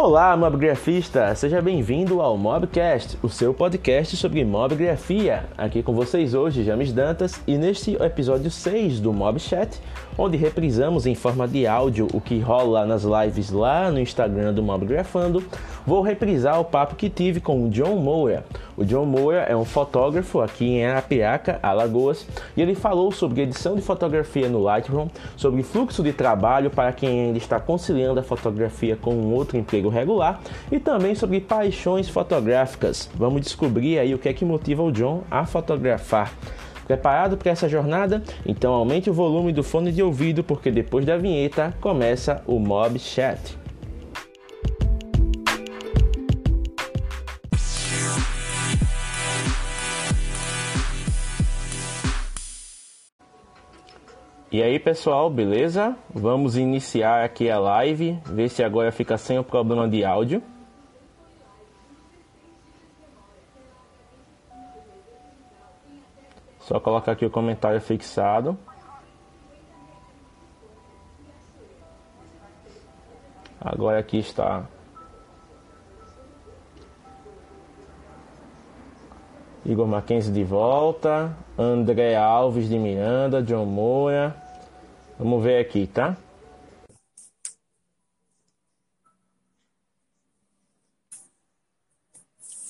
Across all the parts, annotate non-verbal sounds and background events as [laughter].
Olá, mobgrafista! Seja bem-vindo ao Mobcast, o seu podcast sobre mobgrafia. Aqui com vocês hoje, James Dantas, e neste episódio 6 do Mobchat, onde reprisamos em forma de áudio o que rola nas lives lá no Instagram do Mobgrafando, vou reprisar o papo que tive com o John Moore. O John Moore é um fotógrafo aqui em Arapiraca, Alagoas, e ele falou sobre edição de fotografia no Lightroom, sobre fluxo de trabalho para quem ainda está conciliando a fotografia com um outro emprego regular e também sobre paixões fotográficas. Vamos descobrir aí o que é que motiva o John a fotografar. Preparado para essa jornada? Então aumente o volume do fone de ouvido porque depois da vinheta começa o Mob Chat. E aí pessoal, beleza? Vamos iniciar aqui a live, ver se agora fica sem o problema de áudio. Só colocar aqui o comentário fixado. Agora aqui está Igor Mackenzie de volta, André Alves de Miranda, John Moura. Vamos ver aqui, tá?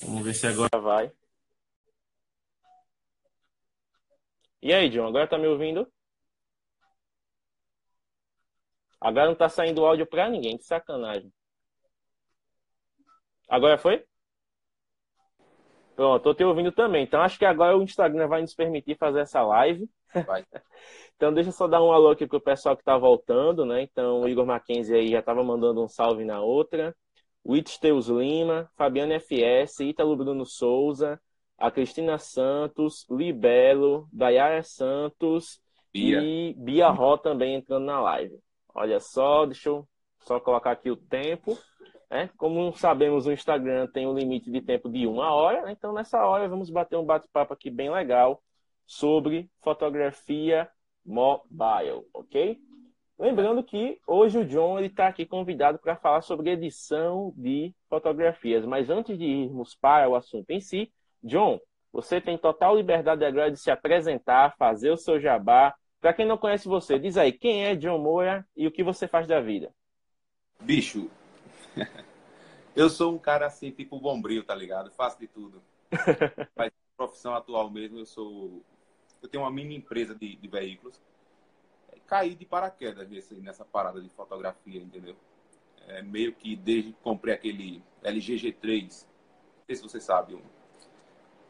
Vamos ver se agora vai. E aí, John, agora tá me ouvindo? Agora não tá saindo áudio pra ninguém, que sacanagem. Agora foi? Pronto, tô te ouvindo também. Então acho que agora o Instagram vai nos permitir fazer essa live. Vai. [laughs] então deixa eu só dar um alô aqui pro pessoal que tá voltando, né? Então o Igor Mackenzie aí já tava mandando um salve na outra. O Teus Lima, Fabiano FS, Ítalo Bruno Souza, a Cristina Santos, Libelo, Dayara Santos Bia. e Bia Ró também entrando na live. Olha só, deixa eu só colocar aqui o tempo. Né? Como sabemos, o Instagram tem um limite de tempo de uma hora, né? então nessa hora vamos bater um bate-papo aqui bem legal sobre fotografia mobile, ok? Lembrando que hoje o John está aqui convidado para falar sobre edição de fotografias, mas antes de irmos para o assunto em si, John, você tem total liberdade agora de se apresentar, fazer o seu jabá. Para quem não conhece você, diz aí quem é John Moura e o que você faz da vida. Bicho, [laughs] eu sou um cara assim, tipo bombril, tá ligado? Faço de tudo. [laughs] Mas profissão atual mesmo, eu sou. Eu tenho uma mini empresa de, de veículos. Caí de paraquedas nesse, nessa parada de fotografia, entendeu? É, meio que desde que comprei aquele LG G3, não sei se você sabe, um,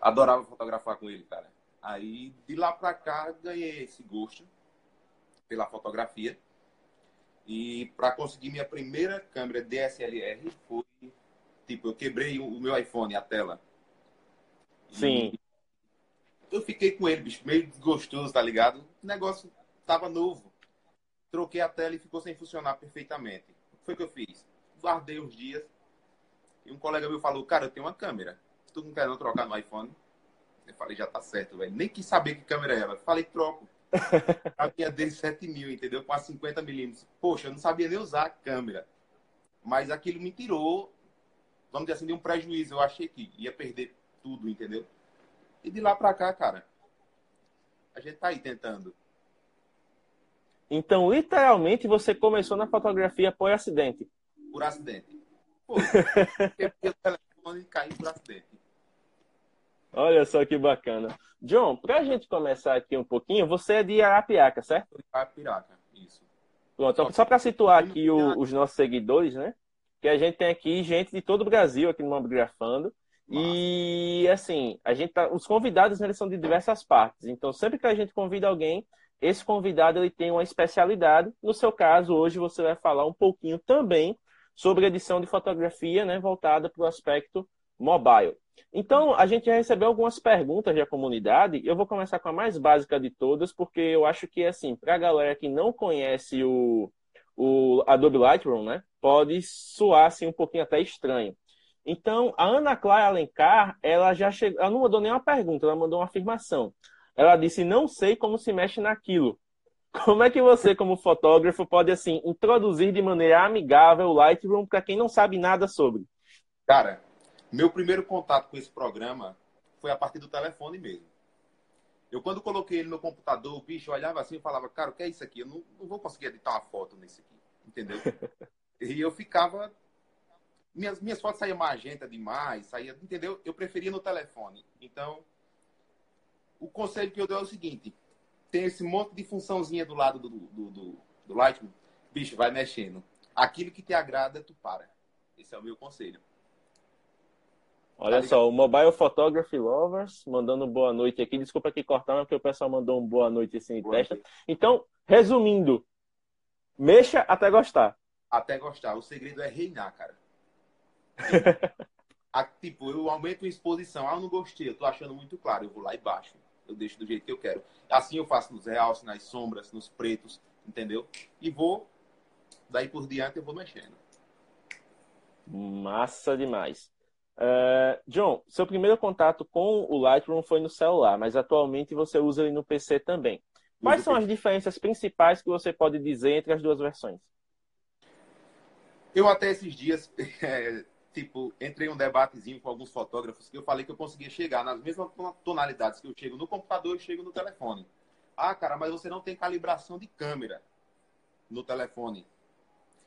adorava fotografar com ele, cara. Aí de lá pra cá ganhei esse gosto pela fotografia. E para conseguir minha primeira câmera DSLR foi tipo, eu quebrei o meu iPhone, a tela. Sim. E eu fiquei com ele, bicho, meio desgostoso, tá ligado? O negócio tava novo. Troquei a tela e ficou sem funcionar perfeitamente. O que foi que eu fiz? Guardei uns dias. E um colega meu falou, cara, eu tenho uma câmera. Tu não quer não trocar no iPhone? Eu falei, já tá certo, velho. Nem quis saber que câmera era. falei, troco. [laughs] a minha dele 7 mil, entendeu? Com a 50 milímetros. Poxa, eu não sabia nem usar a câmera. Mas aquilo me tirou, vamos dizer assim, de um prejuízo. Eu achei que ia perder tudo, entendeu? E de lá pra cá, cara, a gente tá aí tentando. Então, literalmente, você começou na fotografia por acidente? Por acidente. [laughs] Pô, eu o telefone e caí por acidente. Olha só que bacana. John, para a gente começar aqui um pouquinho, você é de Arapiaca, certo? Arapiraca, isso. Pronto, só para situar aqui o, os nossos seguidores, né? Que a gente tem aqui gente de todo o Brasil aqui no Mobgrafando. E assim, a gente tá, os convidados eles são de diversas partes. Então, sempre que a gente convida alguém, esse convidado ele tem uma especialidade. No seu caso, hoje você vai falar um pouquinho também sobre edição de fotografia, né, voltada para o aspecto mobile. Então, a gente já recebeu algumas perguntas da comunidade. Eu vou começar com a mais básica de todas, porque eu acho que, assim, para a galera que não conhece o, o Adobe Lightroom, né, pode soar assim, um pouquinho até estranho. Então, a Ana Clara Alencar, ela já chegou, ela não mandou nenhuma pergunta, ela mandou uma afirmação. Ela disse: Não sei como se mexe naquilo. como é que você, como fotógrafo, pode assim introduzir de maneira amigável o Lightroom para quem não sabe nada sobre? Cara, meu primeiro contato com esse programa foi a partir do telefone mesmo. Eu, quando coloquei ele no computador, o bicho olhava assim e falava, cara, o que é isso aqui? Eu não, não vou conseguir editar uma foto nesse aqui, entendeu? [laughs] e eu ficava. Minhas, minhas fotos saíam magenta demais, saía, entendeu? Eu preferia no telefone. Então, o conselho que eu dou é o seguinte: tem esse monte de funçãozinha do lado do, do, do, do Lightroom, bicho, vai mexendo. Aquilo que te agrada, tu para. Esse é o meu conselho. Olha tá só, o Mobile Photography Lovers mandando boa noite aqui. Desculpa aqui cortar, porque o pessoal mandou um boa noite assim em testa. Então, resumindo, mexa até gostar. Até gostar. O segredo é reinar, cara. [laughs] a, tipo, eu aumento a exposição. Ah, eu não gostei, eu tô achando muito claro. Eu vou lá e baixo. Eu deixo do jeito que eu quero. Assim eu faço nos realces, nas sombras, nos pretos, entendeu? E vou, daí por diante eu vou mexendo. Massa demais. Uh, John, seu primeiro contato com o Lightroom foi no celular, mas atualmente você usa ele no PC também. Quais são as diferenças principais que você pode dizer entre as duas versões? Eu até esses dias, [laughs] é, tipo, entrei em um debatezinho com alguns fotógrafos que eu falei que eu conseguia chegar nas mesmas tonalidades que eu chego no computador e chego no telefone. Ah, cara, mas você não tem calibração de câmera no telefone.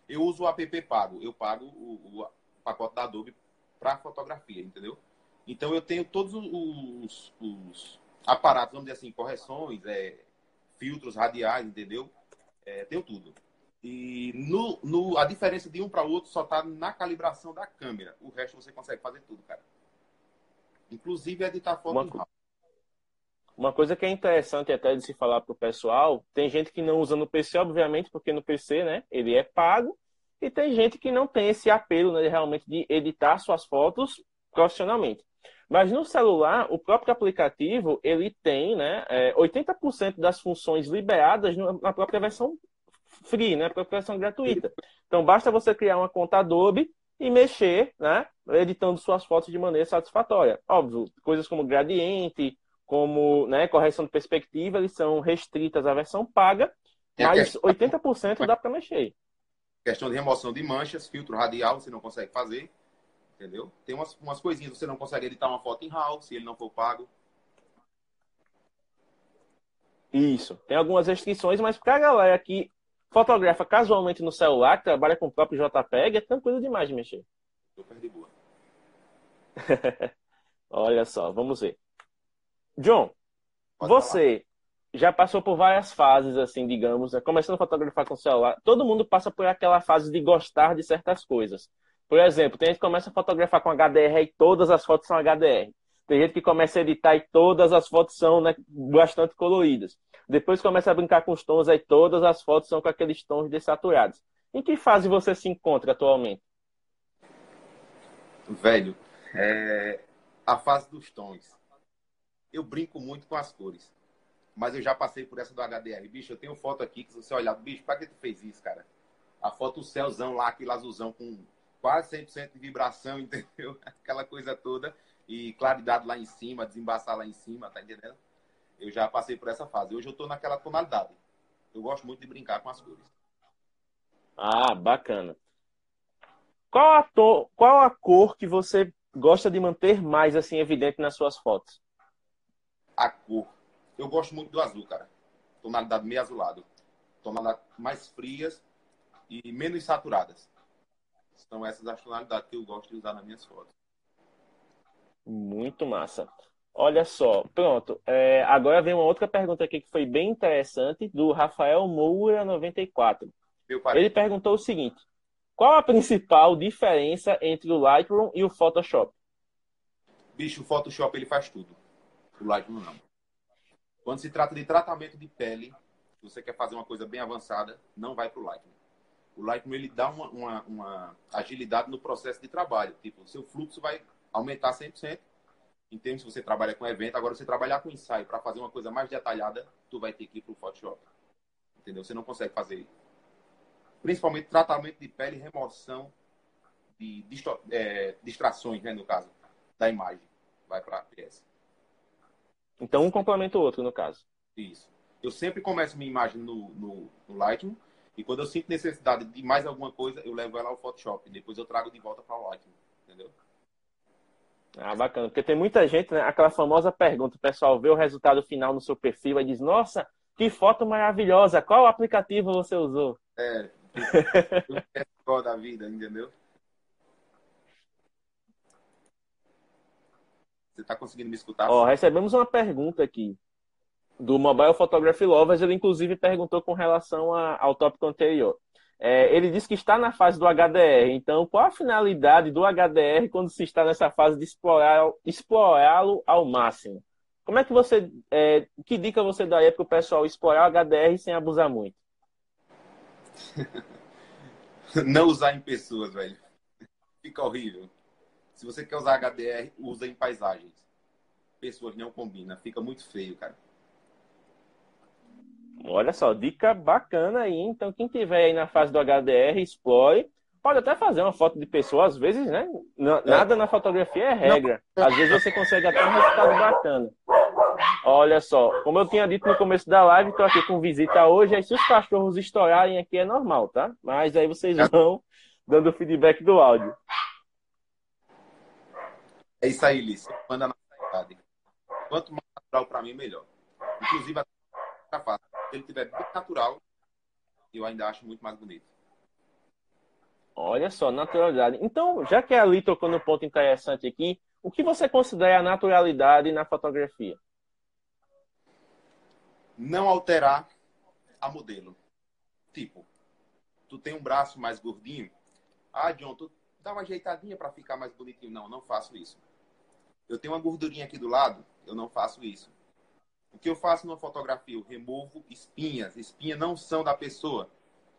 Eu uso o app pago. Eu pago o, o pacote da Adobe para fotografia, entendeu? Então eu tenho todos os, os, aparatos, vamos dizer assim, correções, é, filtros radiais, entendeu? É, tenho tudo. E no, no, a diferença de um para o outro só está na calibração da câmera. O resto você consegue fazer tudo, cara. Inclusive editar foto uma, Uma coisa que é interessante até de se falar para o pessoal, tem gente que não usa no PC, obviamente, porque no PC, né, ele é pago, e tem gente que não tem esse apelo né, realmente de editar suas fotos profissionalmente. Mas no celular, o próprio aplicativo, ele tem né, é, 80% das funções liberadas na própria versão free, né, própria versão gratuita. Então, basta você criar uma conta Adobe e mexer, né, editando suas fotos de maneira satisfatória. Óbvio, coisas como gradiente, como né, correção de perspectiva, eles são restritas à versão paga, mas 80% dá para mexer. Questão de remoção de manchas, filtro radial você não consegue fazer. Entendeu? Tem umas, umas coisinhas, você não consegue editar uma foto em RAW se ele não for pago. Isso. Tem algumas restrições, mas para a galera que fotografa casualmente no celular, que trabalha com o próprio JPEG, é tranquilo demais de mexer. Super de boa. [laughs] Olha só, vamos ver. John, Pode você já passou por várias fases, assim, digamos, né? começando a fotografar com o celular. Todo mundo passa por aquela fase de gostar de certas coisas. Por exemplo, tem gente que começa a fotografar com HDR e todas as fotos são HDR. Tem gente que começa a editar e todas as fotos são né, bastante coloridas. Depois começa a brincar com os tons, aí todas as fotos são com aqueles tons dessaturados. Em que fase você se encontra atualmente? Velho, é a fase dos tons. Eu brinco muito com as cores mas eu já passei por essa do HDR. Bicho, eu tenho foto aqui que se você olhar, bicho, pra que tu fez isso, cara? A foto do céuzão lá, aquele azulzão com quase 100% de vibração, [laughs] entendeu? Aquela coisa toda. E claridade lá em cima, desembaçar lá em cima, tá entendendo? Eu já passei por essa fase. Hoje eu tô naquela tonalidade. Eu gosto muito de brincar com as cores. Ah, bacana. Qual a, to... Qual a cor que você gosta de manter mais assim evidente nas suas fotos? A cor eu gosto muito do azul, cara. Tonalidade meio azulado. Tonalidades mais frias e menos saturadas. São essas as tonalidades que eu gosto de usar nas minhas fotos. Muito massa. Olha só, pronto. É, agora vem uma outra pergunta aqui que foi bem interessante, do Rafael Moura 94. Ele perguntou o seguinte: qual a principal diferença entre o Lightroom e o Photoshop? Bicho, o Photoshop ele faz tudo. O Lightroom não. Quando se trata de tratamento de pele, você quer fazer uma coisa bem avançada, não vai para o Lightroom. O Lightroom ele dá uma, uma, uma, agilidade no processo de trabalho. Tipo, o seu fluxo vai aumentar 100%. Em termos se você trabalha com evento, agora você trabalhar com ensaio para fazer uma coisa mais detalhada, tu vai ter que ir para o Photoshop. Entendeu? Você não consegue fazer principalmente tratamento de pele remoção de é, distrações, né, no caso, da imagem. Vai para PS. Então um complementa o outro, no caso. Isso. Eu sempre começo minha imagem no, no, no Lightroom e quando eu sinto necessidade de mais alguma coisa, eu levo ela ao Photoshop. Depois eu trago de volta para o Lightroom, entendeu? Ah, bacana. Porque tem muita gente, né? Aquela famosa pergunta, o pessoal vê o resultado final no seu perfil e diz, nossa, que foto maravilhosa, qual aplicativo você usou? É, [laughs] o da vida, entendeu? Você está conseguindo me escutar? Ó, recebemos uma pergunta aqui do Mobile Photography Lovers. Ele, inclusive, perguntou com relação a, ao tópico anterior. É, ele disse que está na fase do HDR. Então, qual a finalidade do HDR quando se está nessa fase de explorá-lo explorar ao máximo? Como é que você. É, que dica você daria para o pessoal explorar o HDR sem abusar muito? [laughs] Não usar em pessoas, velho. Fica horrível. Se você quer usar HDR, usa em paisagens. Pessoas não combina, fica muito feio, cara. Olha só, dica bacana aí. Então, quem tiver aí na fase do HDR, explore. Pode até fazer uma foto de pessoa, às vezes, né? É. Nada na fotografia é regra. Às vezes você consegue até um resultado bacana. Olha só, como eu tinha dito no começo da live, estou aqui com visita hoje. Aí, se os cachorros estourarem aqui, é normal, tá? Mas aí vocês vão dando feedback do áudio. É isso aí, Liz. Manda na cidade. Quanto mais natural para mim, melhor. Inclusive, a fácil. Se ele tiver bem natural, eu ainda acho muito mais bonito. Olha só, naturalidade. Então, já que a Ali tocou no ponto interessante aqui, o que você considera a naturalidade na fotografia? Não alterar a modelo. Tipo, tu tem um braço mais gordinho. Ah, John, tu dá uma ajeitadinha para ficar mais bonitinho. Não, não faço isso. Eu tenho uma gordurinha aqui do lado, eu não faço isso. O que eu faço numa fotografia? Eu removo espinhas. Espinhas não são da pessoa,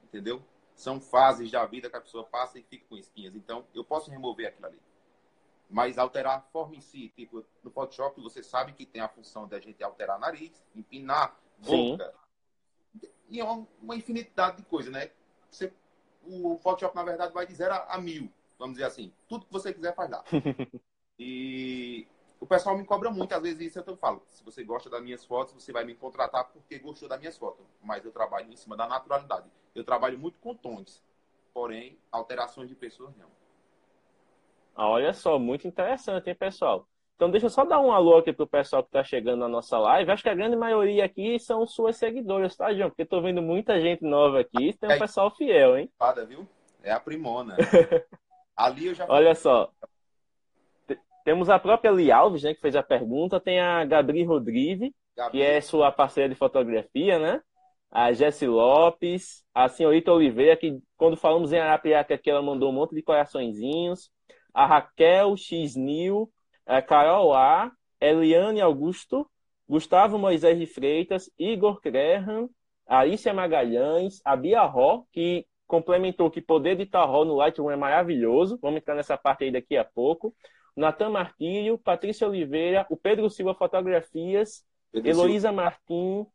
entendeu? São fases da vida que a pessoa passa e fica com espinhas. Então, eu posso remover aquilo ali. Mas alterar a forma em si, tipo, no Photoshop você sabe que tem a função da gente alterar nariz, empinar, boca. Sim. E é uma, uma infinidade de coisas, né? Você, o Photoshop, na verdade, vai de zero a, a mil, vamos dizer assim. Tudo que você quiser faz lá. [laughs] E o pessoal me cobra muito, às vezes isso eu falo. Se você gosta das minhas fotos, você vai me contratar porque gostou das minhas fotos. Mas eu trabalho em cima da naturalidade. Eu trabalho muito com tons, porém, alterações de pessoas não. Ah, olha só, muito interessante, hein, pessoal? Então deixa eu só dar um alô aqui pro pessoal que está chegando na nossa live. Acho que a grande maioria aqui são suas seguidoras, tá, João? Porque estou vendo muita gente nova aqui. Tem um pessoal fiel, hein? viu? É a primona. [laughs] Ali eu já. Olha só. Temos a própria Li Alves, né, que fez a pergunta. Tem a Gabriel Rodrigues, que é sua parceira de fotografia, né? A Jessi Lopes, a senhorita Oliveira, que quando falamos em Arapiaca aqui, ela mandou um monte de coraçõezinhos. A Raquel X Nil, a Carol A, Eliane Augusto, Gustavo Moisés de Freitas, Igor Graham, Alicia Magalhães, a Bia Ró, que complementou que poder editar Ró no Lightroom é maravilhoso. Vamos entrar nessa parte aí daqui a pouco. Natan Martírio, Patrícia Oliveira, o Pedro Silva Fotografias, Pedro Heloísa Silva. Martim,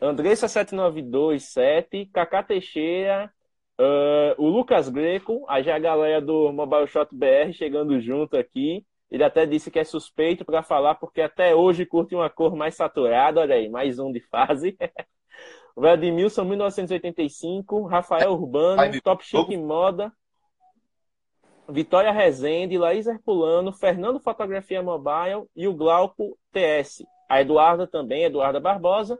Andressa 7927, Cacá Teixeira, uh, o Lucas Greco, aí já a galera do Mobile Shot BR chegando junto aqui. Ele até disse que é suspeito para falar, porque até hoje curte uma cor mais saturada. Olha aí, mais um de fase. [laughs] Vladimilson, 1985. Rafael Urbano, Top Chic Moda. Vitória Rezende, Laís Herculano, Fernando Fotografia Mobile e o Glauco TS. A Eduarda também, Eduarda Barbosa,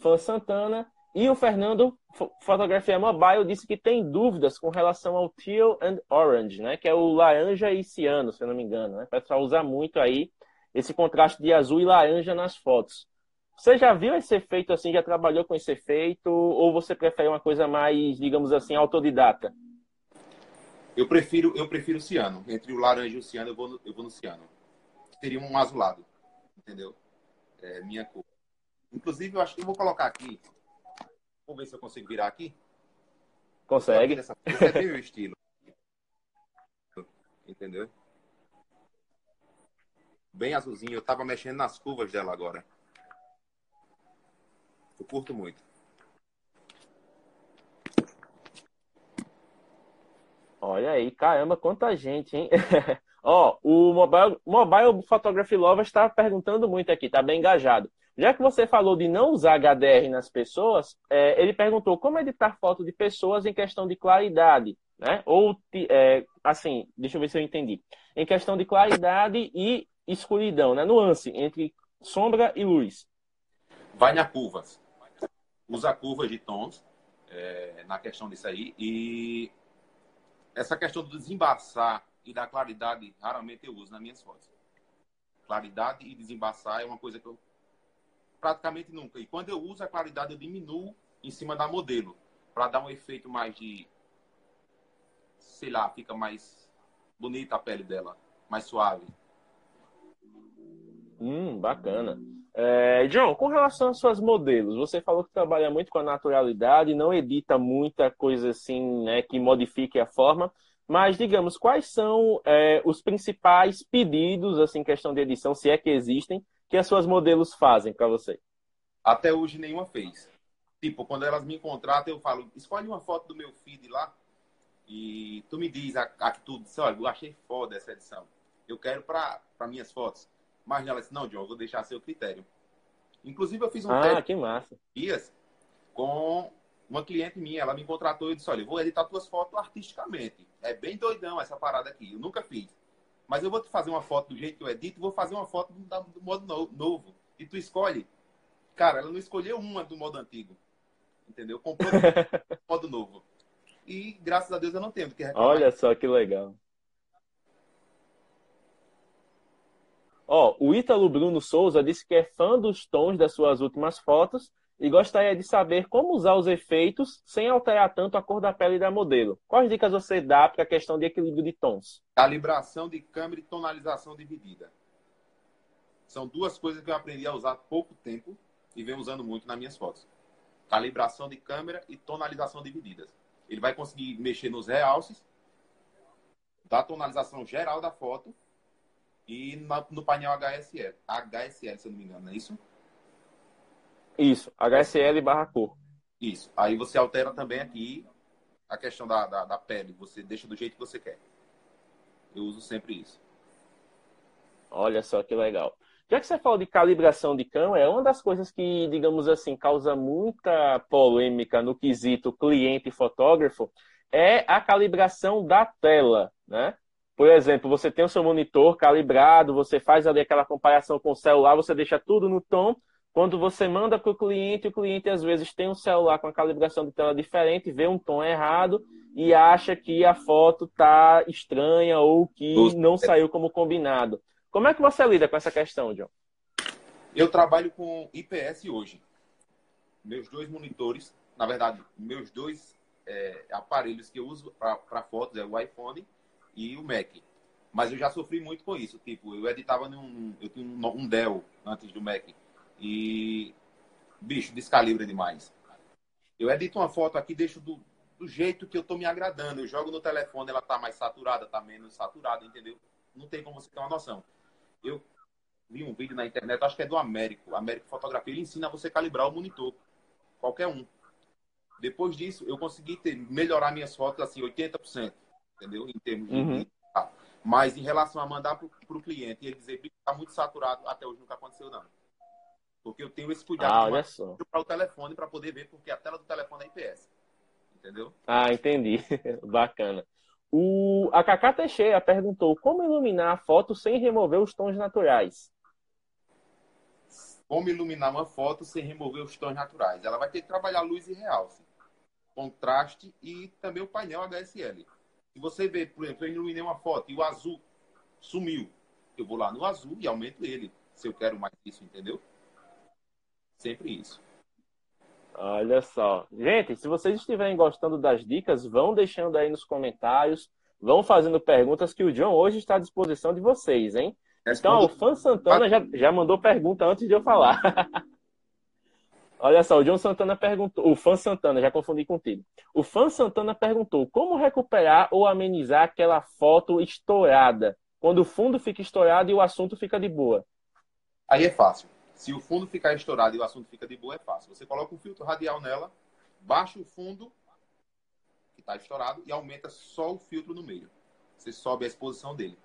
Fã Santana. E o Fernando Fotografia Mobile disse que tem dúvidas com relação ao Teal and Orange, né? Que é o laranja e ciano, se eu não me engano. Né? O pessoal usa muito aí esse contraste de azul e laranja nas fotos. Você já viu esse efeito assim? Já trabalhou com esse efeito? Ou você prefere uma coisa mais, digamos assim, autodidata? Eu prefiro, eu prefiro o ciano. Entre o laranja e o ciano, eu vou no, eu vou no ciano. Seria um azulado. Entendeu? É minha cor. Inclusive, eu acho que eu vou colocar aqui. Vou ver se eu consigo virar aqui. Consegue. Esse é bem meu estilo. Entendeu? Bem azulzinho. Eu tava mexendo nas curvas dela agora. Eu curto muito. Olha aí, caramba, quanta gente, hein? [laughs] Ó, o Mobile, Mobile Photography Lover está perguntando muito aqui, tá bem engajado. Já que você falou de não usar HDR nas pessoas, é, ele perguntou como editar foto de pessoas em questão de claridade, né? Ou, é, assim, deixa eu ver se eu entendi. Em questão de claridade e escuridão, né? Nuance entre sombra e luz. Vai na curvas. Usa curvas de tons é, na questão disso aí. E essa questão do desembaçar e da claridade, raramente eu uso nas minhas fotos. Claridade e desembaçar é uma coisa que eu praticamente nunca. E quando eu uso a claridade, eu diminuo em cima da modelo, para dar um efeito mais de. Sei lá, fica mais bonita a pele dela, mais suave. Hum, bacana. É, John, com relação às suas modelos, você falou que trabalha muito com a naturalidade, não edita muita coisa assim, né, que modifique a forma, mas digamos, quais são é, os principais pedidos, assim, questão de edição, se é que existem, que as suas modelos fazem para você? Até hoje nenhuma fez. Tipo, quando elas me contratam, eu falo, escolhe uma foto do meu feed lá e tu me diz a, a que tu disse, olha, eu achei foda essa edição. Eu quero para minhas fotos. Mas ela disse, não, John, eu vou deixar a seu critério. Inclusive, eu fiz um ah, teste que massa. dias com uma cliente minha. Ela me contratou e disse, olha, eu vou editar tuas fotos artisticamente. É bem doidão essa parada aqui. Eu nunca fiz. Mas eu vou te fazer uma foto do jeito que eu edito, vou fazer uma foto do, do modo novo. E tu escolhe. Cara, ela não escolheu uma do modo antigo. Entendeu? Comprou do [laughs] modo novo. E graças a Deus eu não tenho que reclamar. Olha só que legal. Ó, o Ítalo Bruno Souza disse que é fã dos tons das suas últimas fotos e gostaria de saber como usar os efeitos sem alterar tanto a cor da pele da modelo. Quais dicas você dá para a questão de equilíbrio de tons? Calibração de câmera e tonalização dividida. São duas coisas que eu aprendi a usar há pouco tempo e venho usando muito nas minhas fotos. Calibração de câmera e tonalização divididas. Ele vai conseguir mexer nos realces, da tonalização geral da foto e no painel HSL. HSL, se eu não me engano, não é isso? Isso, HSL barra cor. Isso. Aí você altera também aqui a questão da, da, da, pele. Você deixa do jeito que você quer. Eu uso sempre isso. Olha só que legal. Já que você falou de calibração de câmera, é uma das coisas que, digamos assim, causa muita polêmica no quesito cliente fotógrafo é a calibração da tela, né? Por exemplo, você tem o seu monitor calibrado, você faz ali aquela comparação com o celular, você deixa tudo no tom, quando você manda para o cliente, o cliente às vezes tem um celular com a calibração de tela diferente, vê um tom errado e acha que a foto está estranha ou que não saiu como combinado. Como é que você lida com essa questão, John? Eu trabalho com IPS hoje. Meus dois monitores, na verdade, meus dois é, aparelhos que eu uso para fotos é o iPhone e o Mac. Mas eu já sofri muito com isso. Tipo, eu editava num. Eu tinha um Dell antes do Mac. E, bicho, descalibra demais. Eu edito uma foto aqui, deixo do, do jeito que eu tô me agradando. Eu jogo no telefone, ela tá mais saturada, tá menos saturada, entendeu? Não tem como você ter uma noção. Eu vi um vídeo na internet, acho que é do Américo, Américo Fotografia, ele ensina você calibrar o monitor. Qualquer um. Depois disso, eu consegui ter, melhorar minhas fotos assim, 80%, entendeu? Em termos de. Uhum. Mas em relação a mandar para o cliente e ele dizer que está muito saturado, até hoje nunca aconteceu, não. Porque eu tenho esse cuidado ah, para o telefone para poder ver, porque a tela do telefone é IPS. Entendeu? Ah, entendi. [laughs] Bacana. O, a Cacá Teixeira perguntou como iluminar a foto sem remover os tons naturais. Como iluminar uma foto sem remover os tons naturais? Ela vai ter que trabalhar luz e realce, contraste e também o painel HSL. Se você vê, por exemplo, eu iluminei uma foto e o azul sumiu, eu vou lá no azul e aumento ele, se eu quero mais isso, entendeu? Sempre isso. Olha só. Gente, se vocês estiverem gostando das dicas, vão deixando aí nos comentários, vão fazendo perguntas que o John hoje está à disposição de vocês, hein? Então, o Fã Santana já, já mandou pergunta antes de eu falar. [laughs] Olha só, o John Santana perguntou, o Fã Santana, já confundi contigo. O Fã Santana perguntou como recuperar ou amenizar aquela foto estourada, quando o fundo fica estourado e o assunto fica de boa. Aí é fácil. Se o fundo ficar estourado e o assunto fica de boa, é fácil. Você coloca um filtro radial nela, baixa o fundo, que está estourado, e aumenta só o filtro no meio. Você sobe a exposição dele.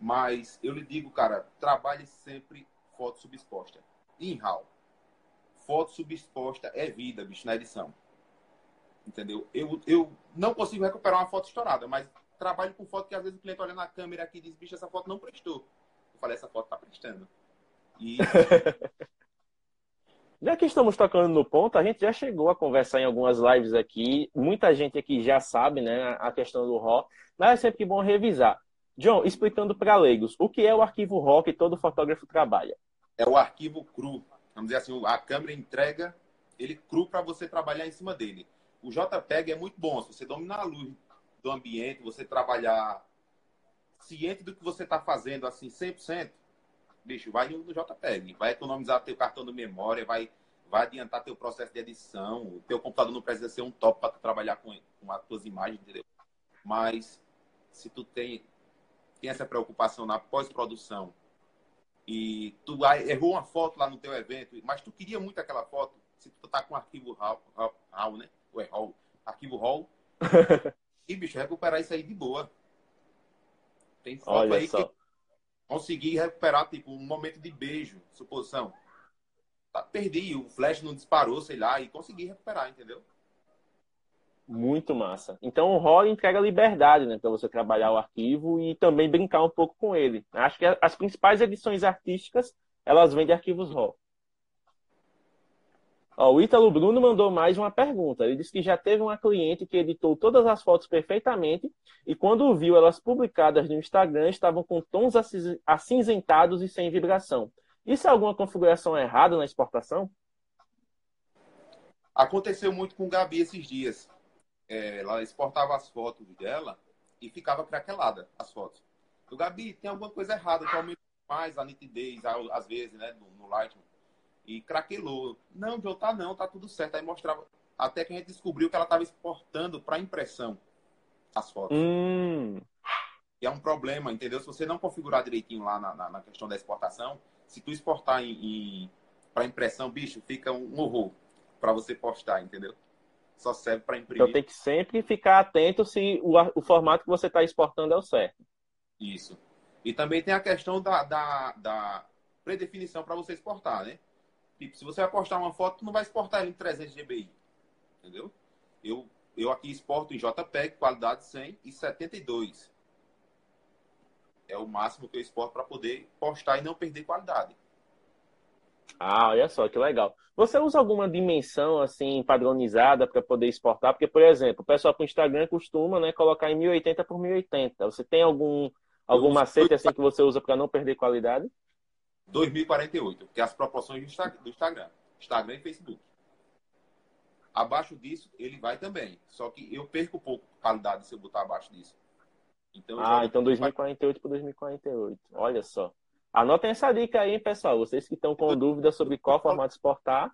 Mas eu lhe digo, cara, trabalhe sempre foto subexposta. RAW. Foto subexposta é vida, bicho, na edição. Entendeu? Eu, eu não consigo recuperar uma foto estourada, mas trabalho com foto que às vezes o cliente olha na câmera aqui e diz, bicho, essa foto não prestou. Eu falei, essa foto tá prestando. E [laughs] Já que estamos tocando no ponto, a gente já chegou a conversar em algumas lives aqui. Muita gente aqui já sabe, né, a questão do RAW, mas é sempre bom revisar. John, explicando para leigos, o que é o arquivo RAW que todo fotógrafo trabalha? É o arquivo cru. Vamos dizer assim, a câmera entrega ele cru para você trabalhar em cima dele. O JPEG é muito bom, se você dominar a luz do ambiente, você trabalhar ciente do que você está fazendo, assim, 100%, bicho, vai no JPEG, vai economizar teu cartão de memória, vai, vai adiantar teu processo de edição, o teu computador não precisa ser um top para trabalhar com, com as tuas imagens, entendeu? Mas se tu tem, tem essa preocupação na pós-produção e tu errou uma foto lá no teu evento, mas tu queria muito aquela foto, se tu tá com arquivo RAW, RAW né? Ou é RAW, arquivo RAW, [laughs] e bicho, recuperar isso aí de boa. Tem foto Olha aí só. que consegui recuperar, tipo, um momento de beijo, suposição. Tá, perdi, o flash não disparou, sei lá, e consegui recuperar, entendeu? Muito massa. Então o RAW entrega liberdade, né, para você trabalhar o arquivo e também brincar um pouco com ele. Acho que as principais edições artísticas, elas vêm de arquivos RAW. Ó, o Ítalo Bruno mandou mais uma pergunta. Ele disse que já teve uma cliente que editou todas as fotos perfeitamente e quando viu elas publicadas no Instagram estavam com tons acinzentados e sem vibração. Isso é alguma configuração errada na exportação? Aconteceu muito com Gabi esses dias. É, ela exportava as fotos dela e ficava craquelada as fotos. O Gabi, tem alguma coisa errada, que aumenta mais a nitidez, às vezes, né, no, no Lightroom e craquelou. Não, Joe, tá não, tá tudo certo. Aí mostrava. Até que a gente descobriu que ela estava exportando para impressão as fotos. Hum. E é um problema, entendeu? Se você não configurar direitinho lá na, na, na questão da exportação, se tu exportar em, em para impressão, bicho, fica um horror para você postar, entendeu? Só serve para imprimir. Então tem que sempre ficar atento se o, o formato que você está exportando é o certo. Isso. E também tem a questão da, da, da predefinição para você exportar, né? Tipo, se você vai postar uma foto, não vai exportar em 300 dpi. Entendeu? Eu, eu aqui exporto em JPEG, qualidade 100 e 72. É o máximo que eu exporto para poder postar e não perder qualidade. Ah, olha só que legal. Você usa alguma dimensão assim padronizada para poder exportar? Porque, por exemplo, o pessoal para o Instagram costuma né, colocar em 1080 por 1080. Você tem algum, algum macete assim que você usa para não perder qualidade? 2048, que é as proporções do Instagram. Instagram e Facebook. Abaixo disso, ele vai também. Só que eu perco um pouco de qualidade se eu botar abaixo disso. Então, ah, então 2048 por 2048. Olha só. Anotem essa dica aí, pessoal. Vocês que estão com dúvidas sobre qual formato exportar.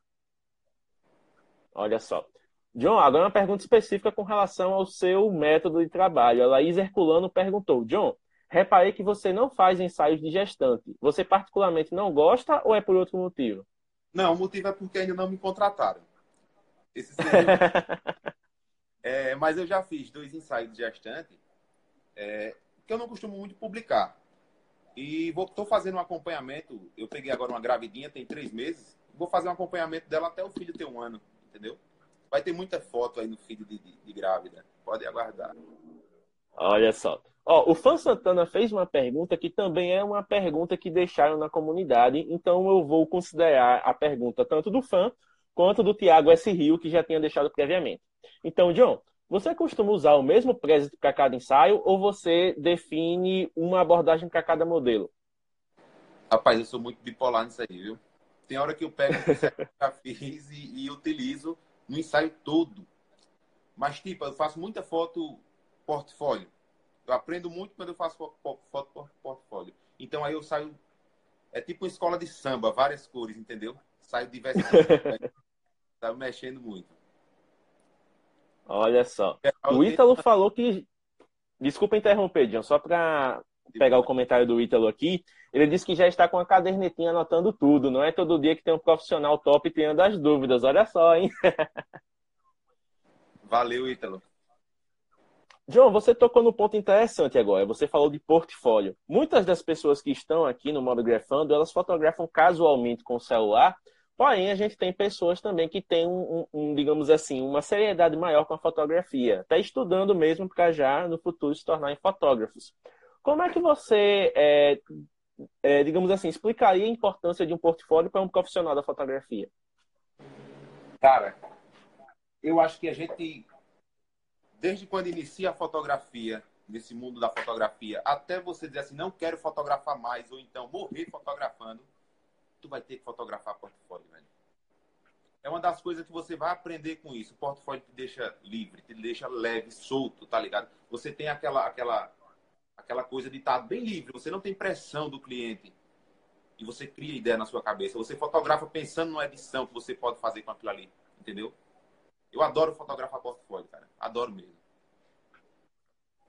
Olha só. John, agora uma pergunta específica com relação ao seu método de trabalho. A Laís Herculano perguntou: John, Reparei que você não faz ensaios de gestante. Você particularmente não gosta ou é por outro motivo? Não, o motivo é porque ainda não me contrataram. Esse [laughs] é, mas eu já fiz dois ensaios de gestante é, que eu não costumo muito publicar. E estou fazendo um acompanhamento. Eu peguei agora uma gravidinha, tem três meses. Vou fazer um acompanhamento dela até o filho ter um ano, entendeu? Vai ter muita foto aí no filho de, de, de grávida. Pode aguardar. Olha só. Ó, o Fã Santana fez uma pergunta que também é uma pergunta que deixaram na comunidade, então eu vou considerar a pergunta tanto do fã quanto do Tiago S. Rio, que já tinha deixado previamente. Então, John, você costuma usar o mesmo preset para cada ensaio ou você define uma abordagem para cada modelo? Rapaz, eu sou muito bipolar nisso aí, viu? Tem hora que eu pego o que já fiz e, e utilizo no ensaio todo. Mas, tipo, eu faço muita foto portfólio. Eu aprendo muito quando eu faço foto por portfólio. Então aí eu saio. É tipo uma escola de samba, várias cores, entendeu? Saio diversas. [laughs] saio mexendo muito. Olha só. O Ítalo falou que. Desculpa interromper, John, só para pegar o comentário do Ítalo aqui. Ele disse que já está com a cadernetinha anotando tudo. Não é todo dia que tem um profissional top tendo as dúvidas. Olha só, hein? [laughs] Valeu, Ítalo. João, você tocou no ponto interessante agora. Você falou de portfólio. Muitas das pessoas que estão aqui no modo grafando, elas fotografam casualmente com o celular. Porém, a gente tem pessoas também que têm, um, um, digamos assim, uma seriedade maior com a fotografia. Até estudando mesmo para já, no futuro, se tornarem fotógrafos. Como é que você, é, é, digamos assim, explicaria a importância de um portfólio para um profissional da fotografia? Cara, eu acho que a gente desde quando inicia a fotografia, nesse mundo da fotografia, até você dizer assim, não quero fotografar mais, ou então morrer fotografando, tu vai ter que fotografar portfólio, velho. É uma das coisas que você vai aprender com isso. O portfólio te deixa livre, te deixa leve, solto, tá ligado? Você tem aquela, aquela, aquela coisa de estar bem livre, você não tem pressão do cliente. E você cria ideia na sua cabeça. Você fotografa pensando numa edição que você pode fazer com aquilo ali, entendeu? Eu adoro fotografar portfólio, cara. Adoro mesmo.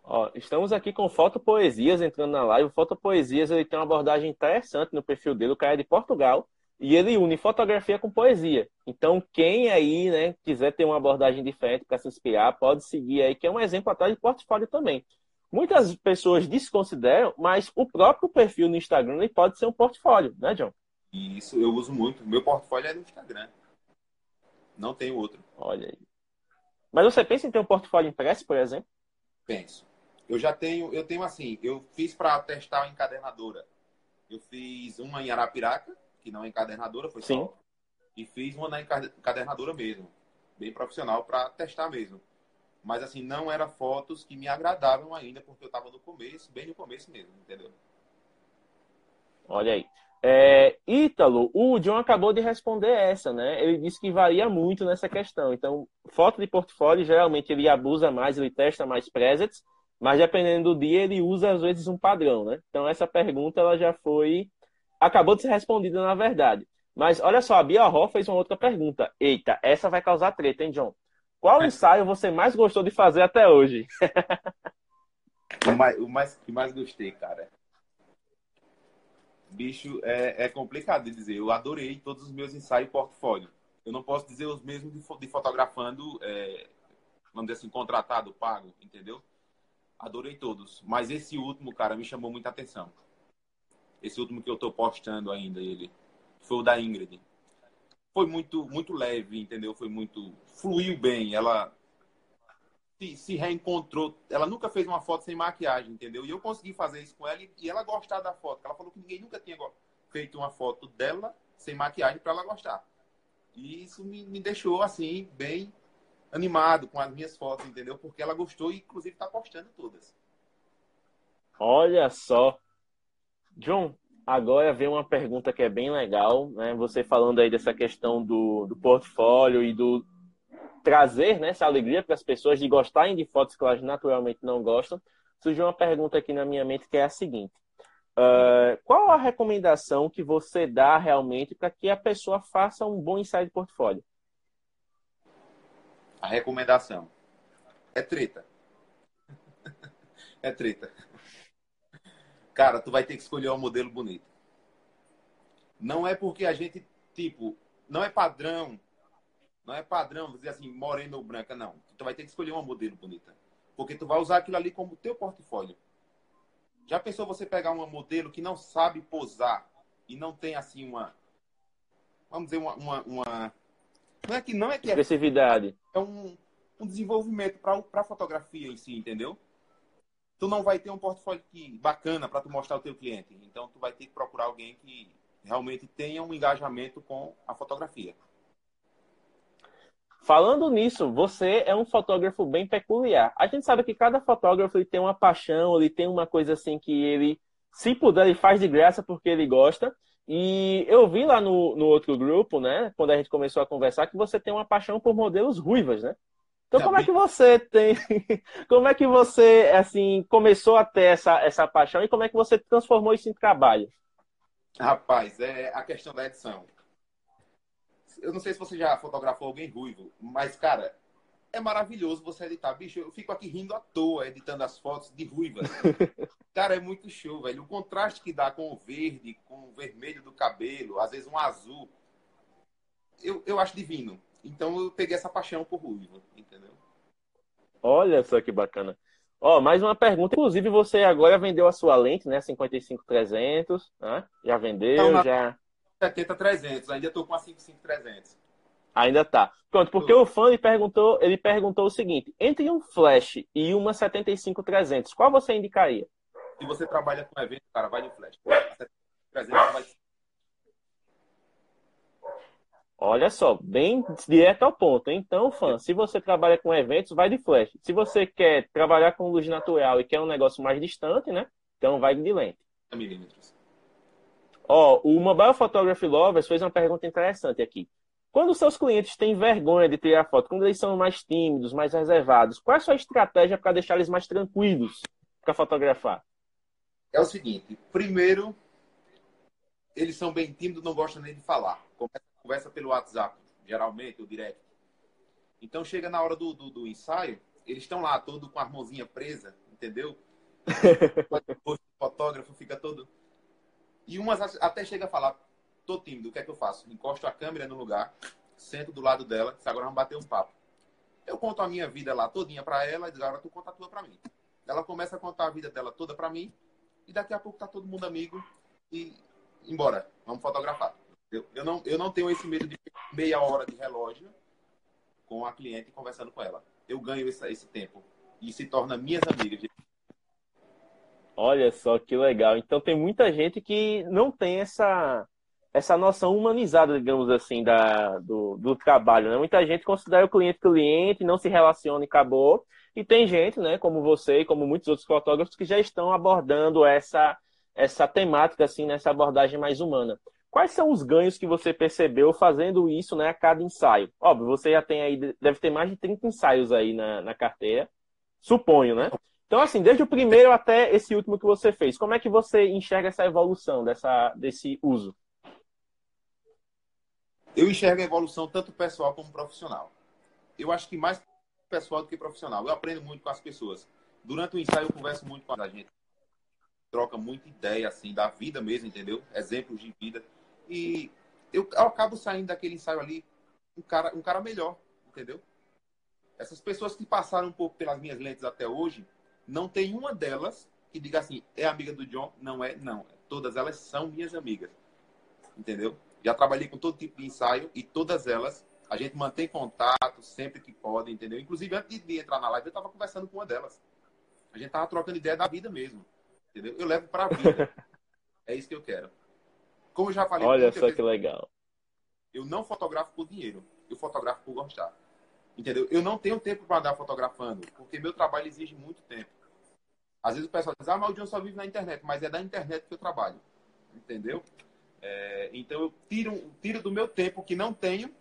Ó, estamos aqui com Foto Poesias entrando na live. Foto Poesias ele tem uma abordagem interessante no perfil dele. O cara é de Portugal e ele une fotografia com poesia. Então, quem aí né, quiser ter uma abordagem diferente para se inspirar, pode seguir aí, que é um exemplo atrás de portfólio também. Muitas pessoas desconsideram, mas o próprio perfil no Instagram ele pode ser um portfólio, né, John? Isso, eu uso muito. Meu portfólio é no Instagram. Não tenho outro. Olha aí. Mas você pensa em ter um portfólio impresso, por exemplo? Penso. Eu já tenho, eu tenho assim, eu fiz para testar a encadernadora. Eu fiz uma em Arapiraca, que não é encadernadora, foi Sim. só. E fiz uma na encadernadora mesmo, bem profissional para testar mesmo. Mas assim, não eram fotos que me agradavam ainda, porque eu estava no começo, bem no começo mesmo, entendeu? Olha aí. É, Ítalo, o John acabou de responder essa, né? Ele disse que varia muito nessa questão. Então, foto de portfólio, geralmente ele abusa mais, ele testa mais presets, mas dependendo do dia, ele usa às vezes um padrão, né? Então, essa pergunta ela já foi. Acabou de ser respondida, na verdade. Mas olha só, a Bia Ró fez uma outra pergunta. Eita, essa vai causar treta, hein, John? Qual ensaio você mais gostou de fazer até hoje? [laughs] o mais, o mais que mais gostei, cara, bicho, é, é complicado de dizer. Eu adorei todos os meus ensaios portfólio. Eu não posso dizer os mesmos de, de fotografando, é, vamos dizer assim, contratado, pago, entendeu? Adorei todos. Mas esse último, cara, me chamou muita atenção. Esse último que eu tô postando ainda, ele. Foi o da Ingrid. Foi muito, muito leve, entendeu? Foi muito. Fluiu bem. Ela se, se, reencontrou. Ela nunca fez uma foto sem maquiagem, entendeu? E eu consegui fazer isso com ela e, e ela gostar da foto. Ela falou que ninguém nunca tinha feito uma foto dela sem maquiagem para ela gostar. E isso me, me, deixou, assim, bem animado com as minhas fotos, entendeu? Porque ela gostou e, inclusive, está postando todas. Olha só. John, agora vem uma pergunta que é bem legal, né? Você falando aí dessa questão do, do portfólio e do, trazer né, essa alegria para as pessoas de gostarem de fotos que elas naturalmente não gostam, surgiu uma pergunta aqui na minha mente que é a seguinte: uh, qual a recomendação que você dá realmente para que a pessoa faça um bom ensaio de portfólio? A recomendação é treta. é treta. Cara, tu vai ter que escolher um modelo bonito. Não é porque a gente, tipo, não é padrão não é padrão, dizer assim, morena ou branca, não. Tu vai ter que escolher uma modelo bonita. Porque tu vai usar aquilo ali como teu portfólio. Já pensou você pegar uma modelo que não sabe posar e não tem assim uma. Vamos dizer, uma. uma, uma não é que não é que é. É um, um desenvolvimento para a fotografia em si, entendeu? Tu não vai ter um portfólio que, bacana para tu mostrar ao teu cliente. Então tu vai ter que procurar alguém que realmente tenha um engajamento com a fotografia. Falando nisso, você é um fotógrafo bem peculiar. A gente sabe que cada fotógrafo ele tem uma paixão, ele tem uma coisa assim que ele, se puder, ele faz de graça porque ele gosta. E eu vi lá no, no outro grupo, né, quando a gente começou a conversar, que você tem uma paixão por modelos ruivas, né? Então, como é que você tem. [laughs] Como é que você, assim, começou a ter essa, essa paixão e como é que você transformou isso em trabalho? Rapaz, é a questão da edição eu não sei se você já fotografou alguém ruivo, mas, cara, é maravilhoso você editar. Bicho, eu fico aqui rindo à toa editando as fotos de ruiva. [laughs] cara, é muito show, velho. O contraste que dá com o verde, com o vermelho do cabelo, às vezes um azul. Eu, eu acho divino. Então eu peguei essa paixão por ruiva, entendeu? Olha só que bacana. Ó, mais uma pergunta. Inclusive, você agora vendeu a sua lente, né? 55-300, né? Já vendeu, então, já... 70-300, ainda estou com a 55-300. Ainda tá. Pronto, porque tô. o fã ele perguntou, ele perguntou o seguinte: entre um flash e uma 75-300, qual você indicaria? Se você trabalha com evento, cara, vai de flash. 300 vai Olha só, bem direto ao ponto. Então, fã, se você trabalha com eventos, vai de flash. Se você quer trabalhar com luz natural e quer um negócio mais distante, né? Então vai de lente. Milímetros. Ó, o Mobile Photography Lovers fez uma pergunta interessante aqui. Quando seus clientes têm vergonha de tirar foto, quando eles são mais tímidos, mais reservados, qual é a sua estratégia para deixar eles mais tranquilos para fotografar? É o seguinte, primeiro, eles são bem tímidos, não gostam nem de falar. Começa conversa pelo WhatsApp, geralmente, ou direto. Então chega na hora do, do, do ensaio, eles estão lá, todo com a mãozinha presa, entendeu? [laughs] o fotógrafo fica todo. E umas até chega a falar, tô tímido, o que é que eu faço? Encosto a câmera no lugar, sento do lado dela, disse, agora vamos bater um papo. Eu conto a minha vida lá todinha para ela e agora tu conta a tua para mim. Ela começa a contar a vida dela toda para mim e daqui a pouco tá todo mundo amigo e embora, vamos fotografar. Eu, eu, não, eu não tenho esse medo de meia hora de relógio com a cliente conversando com ela. Eu ganho esse, esse tempo e se torna minhas amigas. Olha só que legal. Então tem muita gente que não tem essa essa noção humanizada, digamos assim, da, do, do trabalho. Né? Muita gente considera o cliente cliente, não se relaciona e acabou. E tem gente, né, como você e como muitos outros fotógrafos, que já estão abordando essa, essa temática, assim, nessa abordagem mais humana. Quais são os ganhos que você percebeu fazendo isso né, a cada ensaio? Óbvio, você já tem aí, deve ter mais de 30 ensaios aí na, na carteira, suponho, né? Então, assim, desde o primeiro até esse último que você fez, como é que você enxerga essa evolução dessa, desse uso? Eu enxergo a evolução tanto pessoal como profissional. Eu acho que mais pessoal do que profissional. Eu aprendo muito com as pessoas. Durante o ensaio eu converso muito com a gente. Troca muita ideia, assim, da vida mesmo, entendeu? Exemplos de vida. E eu, eu acabo saindo daquele ensaio ali um cara, um cara melhor, entendeu? Essas pessoas que passaram um pouco pelas minhas lentes até hoje, não tem uma delas que diga assim, é amiga do John? Não é, não. Todas elas são minhas amigas. Entendeu? Já trabalhei com todo tipo de ensaio e todas elas a gente mantém contato sempre que pode, entendeu? Inclusive, antes de entrar na live, eu estava conversando com uma delas. A gente estava trocando ideia da vida mesmo, entendeu? Eu levo para a vida. é isso que eu quero. Como eu já falei. Olha só que legal. Eu não fotografo por dinheiro. Eu fotografo por gostar. Entendeu? Eu não tenho tempo para andar fotografando, porque meu trabalho exige muito tempo. Às vezes o pessoal diz, ah, mas o John só vive na internet, mas é da internet que eu trabalho. Entendeu? É, então eu tiro, tiro do meu tempo que não tenho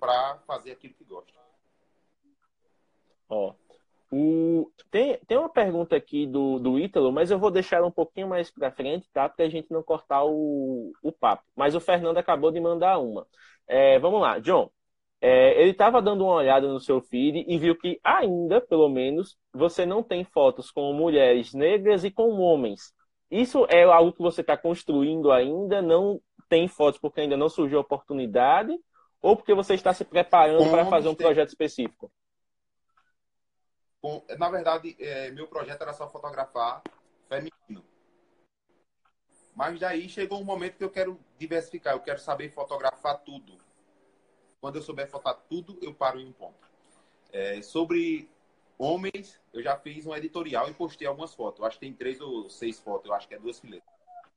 para fazer aquilo que gosto. Ó, o... Tem, tem uma pergunta aqui do, do Ítalo, mas eu vou deixar um pouquinho mais para frente, tá? Para a gente não cortar o, o papo. Mas o Fernando acabou de mandar uma. É, vamos lá, John. É, ele estava dando uma olhada no seu feed e viu que ainda, pelo menos, você não tem fotos com mulheres negras e com homens. Isso é algo que você está construindo ainda? Não tem fotos porque ainda não surgiu a oportunidade? Ou porque você está se preparando para fazer um projeto específico? Com, na verdade, é, meu projeto era só fotografar feminino. Mas daí chegou um momento que eu quero diversificar, eu quero saber fotografar tudo. Quando eu souber fotografar tudo, eu paro em um ponto. É, sobre homens, eu já fiz um editorial e postei algumas fotos. Eu acho que tem três ou seis fotos, eu acho que é duas fileiras.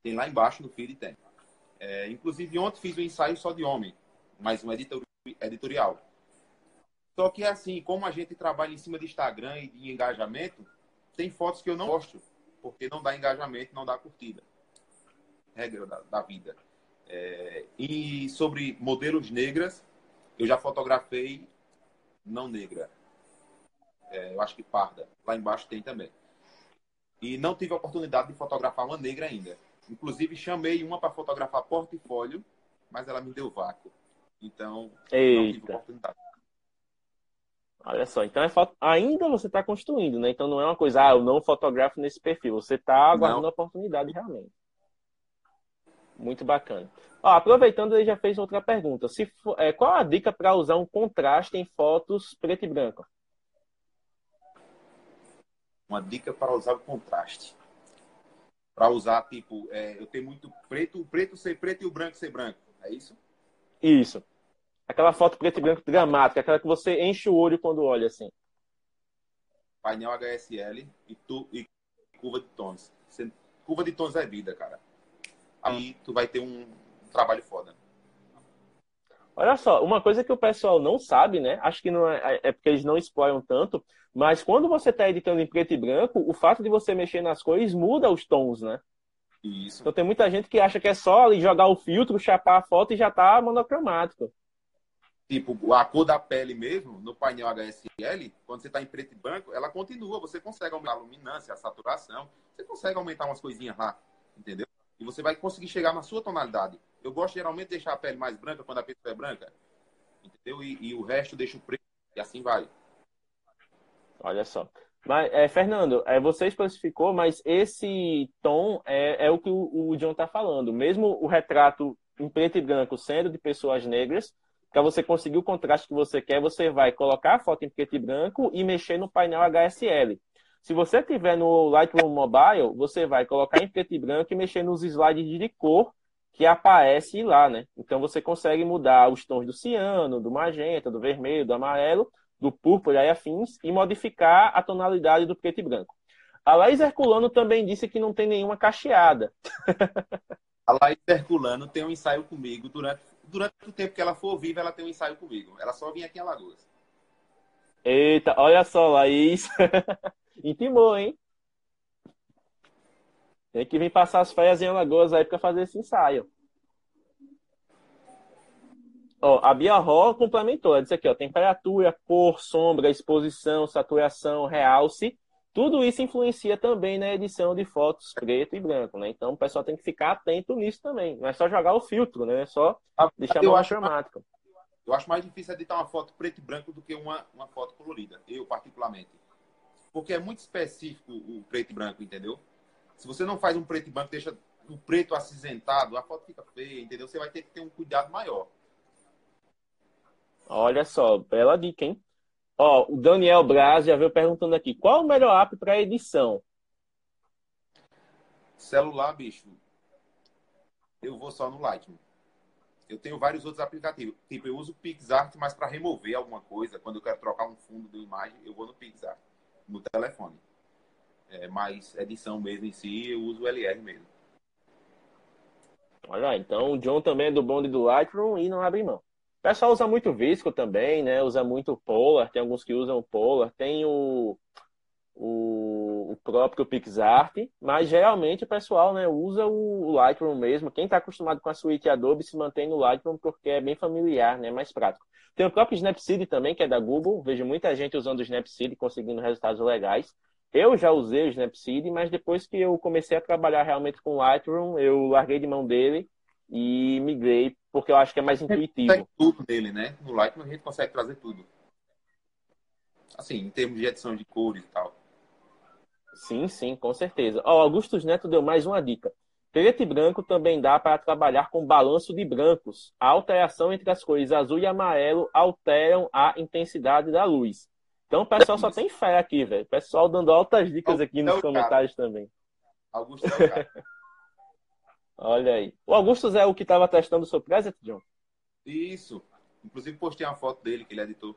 Tem lá embaixo no feed tem. É, inclusive, ontem fiz um ensaio só de homem, mais um editorial. Só que assim, como a gente trabalha em cima de Instagram e de engajamento, tem fotos que eu não gosto, porque não dá engajamento, não dá curtida. Regra da, da vida. É, e sobre modelos negras, eu já fotografei não negra. É, eu acho que parda. Lá embaixo tem também. E não tive a oportunidade de fotografar uma negra ainda. Inclusive, chamei uma para fotografar portfólio, mas ela me deu vácuo. Então, Eita. não tive oportunidade. Olha só, então é foto... ainda você está construindo, né? Então não é uma coisa, ah, eu não fotografo nesse perfil. Você está aguardando a oportunidade realmente. Muito bacana. Ó, aproveitando, ele já fez outra pergunta. Se for, é, qual a dica para usar um contraste em fotos preto e branco? Uma dica para usar o contraste. Para usar, tipo, é, eu tenho muito preto, o preto ser preto e o branco ser branco. É isso? Isso. Aquela foto preto e branco dramática, aquela que você enche o olho quando olha assim. Painel HSL e, tu, e curva de tons. curva de tons é vida, cara. Aí tu vai ter um trabalho foda. Olha só, uma coisa que o pessoal não sabe, né? Acho que não é, é porque eles não exploram tanto, mas quando você está editando em preto e branco, o fato de você mexer nas cores muda os tons, né? Isso. Então tem muita gente que acha que é só ali jogar o filtro, chapar a foto e já tá monocromático. Tipo, a cor da pele mesmo, no painel HSL, quando você está em preto e branco, ela continua. Você consegue aumentar a luminância, a saturação. Você consegue aumentar umas coisinhas lá, entendeu? E você vai conseguir chegar na sua tonalidade. Eu gosto geralmente de deixar a pele mais branca quando a pessoa é branca, entendeu? E, e o resto deixa o preto e assim vai. Olha só. Mas, é, Fernando, é, você especificou, mas esse tom é, é o que o, o John está falando. Mesmo o retrato em preto e branco sendo de pessoas negras, para você conseguir o contraste que você quer, você vai colocar a foto em preto e branco e mexer no painel HSL. Se você tiver no Lightroom Mobile, você vai colocar em preto e branco e mexer nos slides de cor que aparece lá, né? Então você consegue mudar os tons do ciano, do magenta, do vermelho, do amarelo, do púrpura e afins e modificar a tonalidade do preto e branco. A Laís Herculano também disse que não tem nenhuma cacheada. A Laís Herculano tem um ensaio comigo durante, durante o tempo que ela for viva, ela tem um ensaio comigo. Ela só vinha aqui em Alagoas. Eita, olha só, Laís. [laughs] Intimou, hein? Tem que vir passar as férias em Alagoas aí para fazer esse ensaio. Ó, a Bia Ró complementou, ela disse aqui, ó, temperatura, cor, sombra, exposição, saturação, realce, tudo isso influencia também na edição de fotos preto e branco, né? Então o pessoal tem que ficar atento nisso também. Não é só jogar o filtro, né? É só ah, deixar eu acho dramático. Eu acho mais difícil editar uma foto preto e branco do que uma, uma foto colorida, eu particularmente. Porque é muito específico o preto e branco, entendeu? Se você não faz um preto e branco, deixa o preto acinzentado, a foto fica feia, entendeu? Você vai ter que ter um cuidado maior. Olha só, bela dica, hein? Ó, o Daniel Braz já veio perguntando aqui: qual o melhor app para edição? Celular, bicho. Eu vou só no Lightroom. Eu tenho vários outros aplicativos. Tipo, eu uso o PixArt, mas para remover alguma coisa, quando eu quero trocar um fundo de imagem, eu vou no PixArt, no telefone. É, mas edição mesmo em si, eu uso o LR mesmo. Olha, então o John também é do bonde do Lightroom e não abre mão. O pessoal usa muito Visco também, né? Usa muito Polar, tem alguns que usam Polar, tem o, o, o próprio PixArt, mas geralmente o pessoal né, usa o, Lightroom mesmo. Quem está acostumado com a suíte Adobe se mantém no Lightroom porque é bem familiar, né? Mais prático. Tem o próprio Snapseed também, que é da Google. Vejo muita gente usando o Snapseed conseguindo resultados legais. Eu já usei o Snapseed, mas depois que eu comecei a trabalhar realmente com o Lightroom, eu larguei de mão dele e migrei, porque eu acho que é mais intuitivo. Consegue tudo nele, né? No Lightroom a gente consegue trazer tudo. Assim, em termos de edição de cores e tal. Sim, sim, com certeza. Ó, Augustus Neto deu mais uma dica. Preto e branco também dá para trabalhar com balanço de brancos. A alteração entre as cores azul e amarelo alteram a intensidade da luz. Então o pessoal só tem fé aqui, velho. O pessoal dando altas dicas aqui nos é comentários também. Augusto é o cara. [laughs] Olha aí. O Augusto é o que estava testando o seu present, John? Isso. Inclusive postei uma foto dele que ele editou.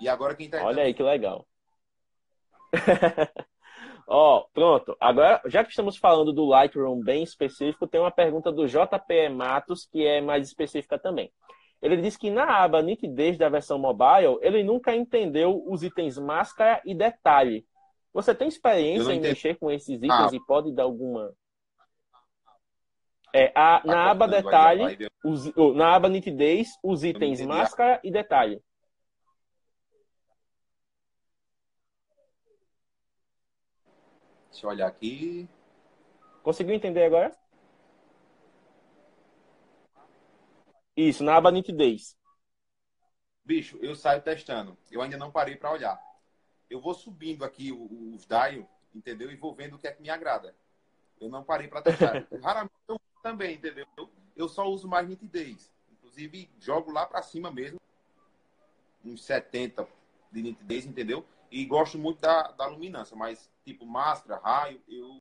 E agora quem tá Olha aí que legal. [laughs] Ó, oh, pronto. Agora, já que estamos falando do Lightroom bem específico, tem uma pergunta do JP Matos que é mais específica também. Ele diz que na aba nitidez da versão mobile, ele nunca entendeu os itens máscara e detalhe. Você tem experiência em mexer com esses itens ah. e pode dar alguma. É, a, na tá aba detalhe, os, na aba nitidez, os itens máscara e detalhe. Deixa eu olhar aqui. Conseguiu entender agora? Isso, na aba nitidez. Bicho, eu saio testando. Eu ainda não parei para olhar. Eu vou subindo aqui os dial, entendeu? E vou vendo o que é que me agrada. Eu não parei para testar. [laughs] Raramente eu também, entendeu? Eu só uso mais nitidez. Inclusive, jogo lá para cima mesmo. Uns 70 de nitidez, entendeu? E gosto muito da, da luminância, mas tipo máscara, raio, eu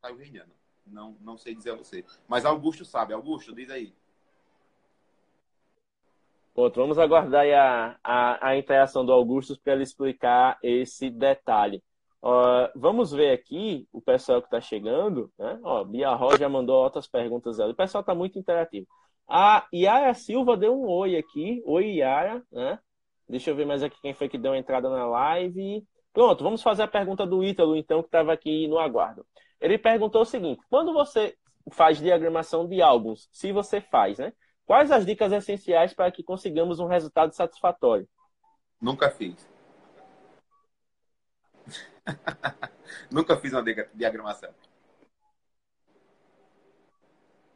saio reinando. Não, não sei dizer a você. Mas Augusto sabe. Augusto, diz aí. Pronto, vamos aguardar a, a, a interação do Augusto para ele explicar esse detalhe. Uh, vamos ver aqui o pessoal que está chegando. Né? Ó, Bia Roja mandou outras perguntas. O pessoal está muito interativo. A Yara Silva deu um oi aqui. Oi, Yara. Né? Deixa eu ver mais aqui quem foi que deu entrada na live. Pronto, vamos fazer a pergunta do Ítalo, então, que estava aqui no aguardo. Ele perguntou o seguinte: quando você faz diagramação de álbuns, se você faz, né? Quais as dicas essenciais para que consigamos um resultado satisfatório? Nunca fiz. [laughs] Nunca fiz uma diagramação.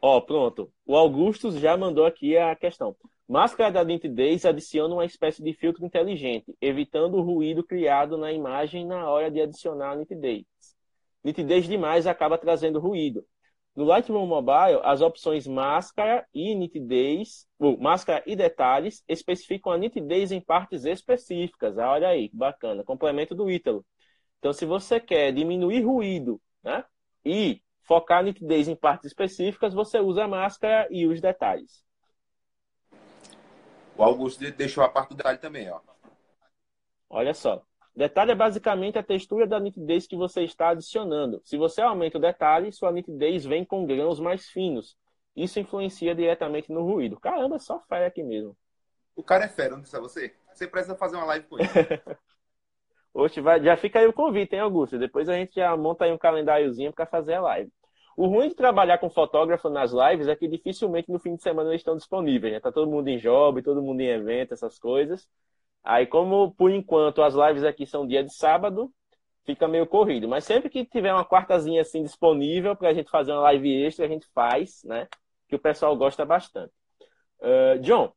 Ó, oh, pronto. O Augustus já mandou aqui a questão. Máscara da nitidez adiciona uma espécie de filtro inteligente, evitando o ruído criado na imagem na hora de adicionar a nitidez. Nitidez demais acaba trazendo ruído. No Lightroom Mobile, as opções máscara e nitidez, ou máscara e detalhes, especificam a nitidez em partes específicas. Ah, olha aí, que bacana. Complemento do Ítalo. Então, se você quer diminuir ruído né, e focar a nitidez em partes específicas, você usa a máscara e os detalhes. O Augusto deixou a parte do detalhe também, ó. Olha só. Detalhe é basicamente a textura da nitidez que você está adicionando. Se você aumenta o detalhe, sua nitidez vem com grãos mais finos. Isso influencia diretamente no ruído. Caramba, só fé aqui mesmo. O cara é fera, não disse a você? Você precisa fazer uma live com ele. [laughs] Hoje vai, já fica aí o convite, hein, Augusto? Depois a gente já monta aí um calendáriozinho para fazer a live. O ruim de trabalhar com fotógrafo nas lives é que dificilmente no fim de semana eles estão disponíveis. Né? Tá todo mundo em job, todo mundo em evento, essas coisas. Aí, como por enquanto as lives aqui são dia de sábado, fica meio corrido. Mas sempre que tiver uma quartazinha assim disponível para a gente fazer uma live extra, a gente faz, né? Que o pessoal gosta bastante. Uh, John,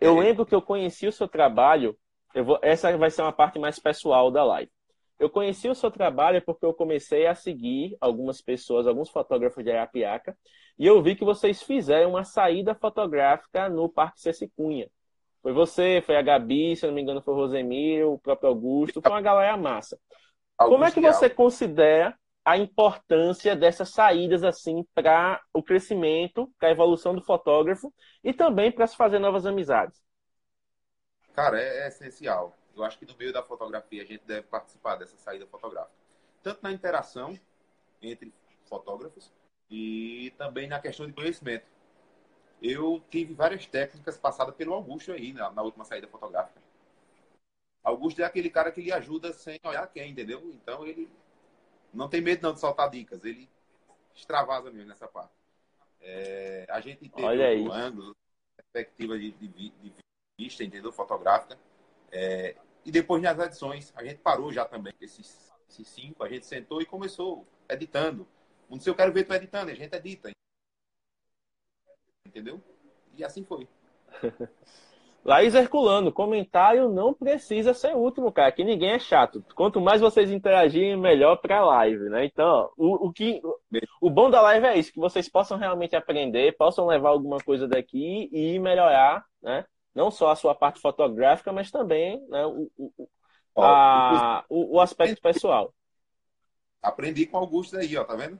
eu lembro que eu conheci o seu trabalho. Vou, essa vai ser uma parte mais pessoal da live. Eu conheci o seu trabalho porque eu comecei a seguir algumas pessoas, alguns fotógrafos de Arapiaca, e eu vi que vocês fizeram uma saída fotográfica no Parque Cecicunha. Foi você, foi a Gabi, se não me engano, foi o Rosemir, o próprio Augusto, foi uma galera massa. Augusto Como é que você considera a importância dessas saídas assim para o crescimento, para a evolução do fotógrafo e também para se fazer novas amizades? Cara, é, é essencial. Eu acho que no meio da fotografia a gente deve participar dessa saída fotográfica, tanto na interação entre fotógrafos e também na questão de conhecimento eu tive várias técnicas passadas pelo Augusto aí, na, na, última saída fotográfica. Augusto é aquele cara que lhe ajuda sem olhar quem, entendeu? Então ele não tem medo não de soltar dicas, ele extravasa mesmo nessa parte. É, a gente teve Olha aí. ângulo, perspectiva de, de, de, vista, entendeu? Fotográfica. É, e depois nas edições, a gente parou já também. Esses, esses cinco, a gente sentou e começou editando. Não sei, eu quero ver tu editando, a gente edita entendeu? E assim foi. [laughs] Laís Herculano, comentário não precisa ser último, cara, que ninguém é chato. Quanto mais vocês interagirem, melhor para a live, né? Então, o, o, que, o bom da live é isso, que vocês possam realmente aprender, possam levar alguma coisa daqui e melhorar, né? Não só a sua parte fotográfica, mas também né, o, o, a, o, o aspecto pessoal. Aprendi com o Augusto aí, ó, tá vendo?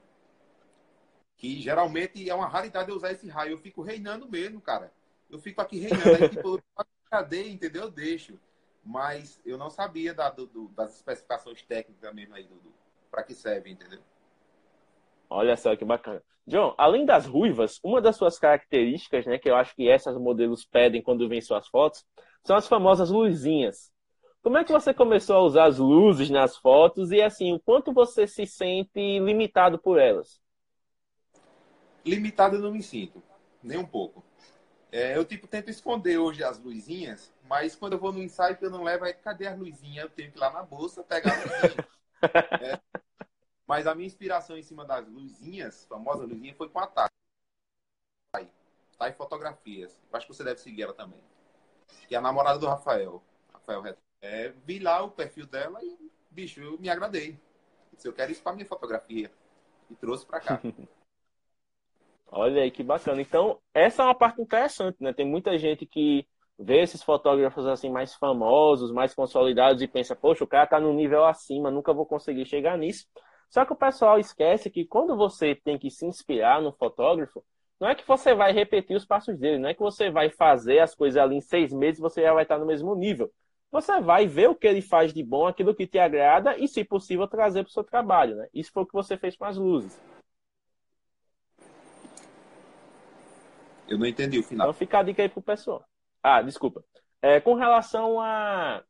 Que geralmente é uma raridade eu usar esse raio. Eu fico reinando mesmo, cara. Eu fico aqui reinando, aí tipo, cadeia, entendeu? Eu deixo. Mas eu não sabia da, do, das especificações técnicas mesmo aí, do, para que serve, entendeu? Olha só que bacana. John, além das ruivas, uma das suas características, né, que eu acho que essas modelos pedem quando vêm suas fotos, são as famosas luzinhas. Como é que você começou a usar as luzes nas fotos e assim, o quanto você se sente limitado por elas? Limitado eu não me sinto, nem um pouco. É, eu tipo tento esconder hoje as luzinhas, mas quando eu vou no ensaio que eu não levo, aí cadê as luzinhas? Eu tenho que ir lá na bolsa pegar as luzinhas. [laughs] é. Mas a minha inspiração em cima das luzinhas, famosa luzinha, foi com a Thay. Thay Fotografias. Eu acho que você deve seguir ela também. Que é a namorada do Rafael. Rafael é, vi lá o perfil dela e, bicho, eu me agradei. Eu quero isso para minha fotografia. E trouxe para cá. [laughs] Olha aí que bacana. Então, essa é uma parte interessante, né? Tem muita gente que vê esses fotógrafos assim mais famosos, mais consolidados e pensa, poxa, o cara tá no nível acima, nunca vou conseguir chegar nisso. Só que o pessoal esquece que quando você tem que se inspirar no fotógrafo, não é que você vai repetir os passos dele, não é que você vai fazer as coisas ali em seis meses você já vai estar no mesmo nível. Você vai ver o que ele faz de bom, aquilo que te agrada e, se possível, trazer para o seu trabalho. Né? Isso foi o que você fez com as luzes. Eu não entendi o final. Então fica a dica aí pro pessoal. Ah, desculpa. É, com relação a,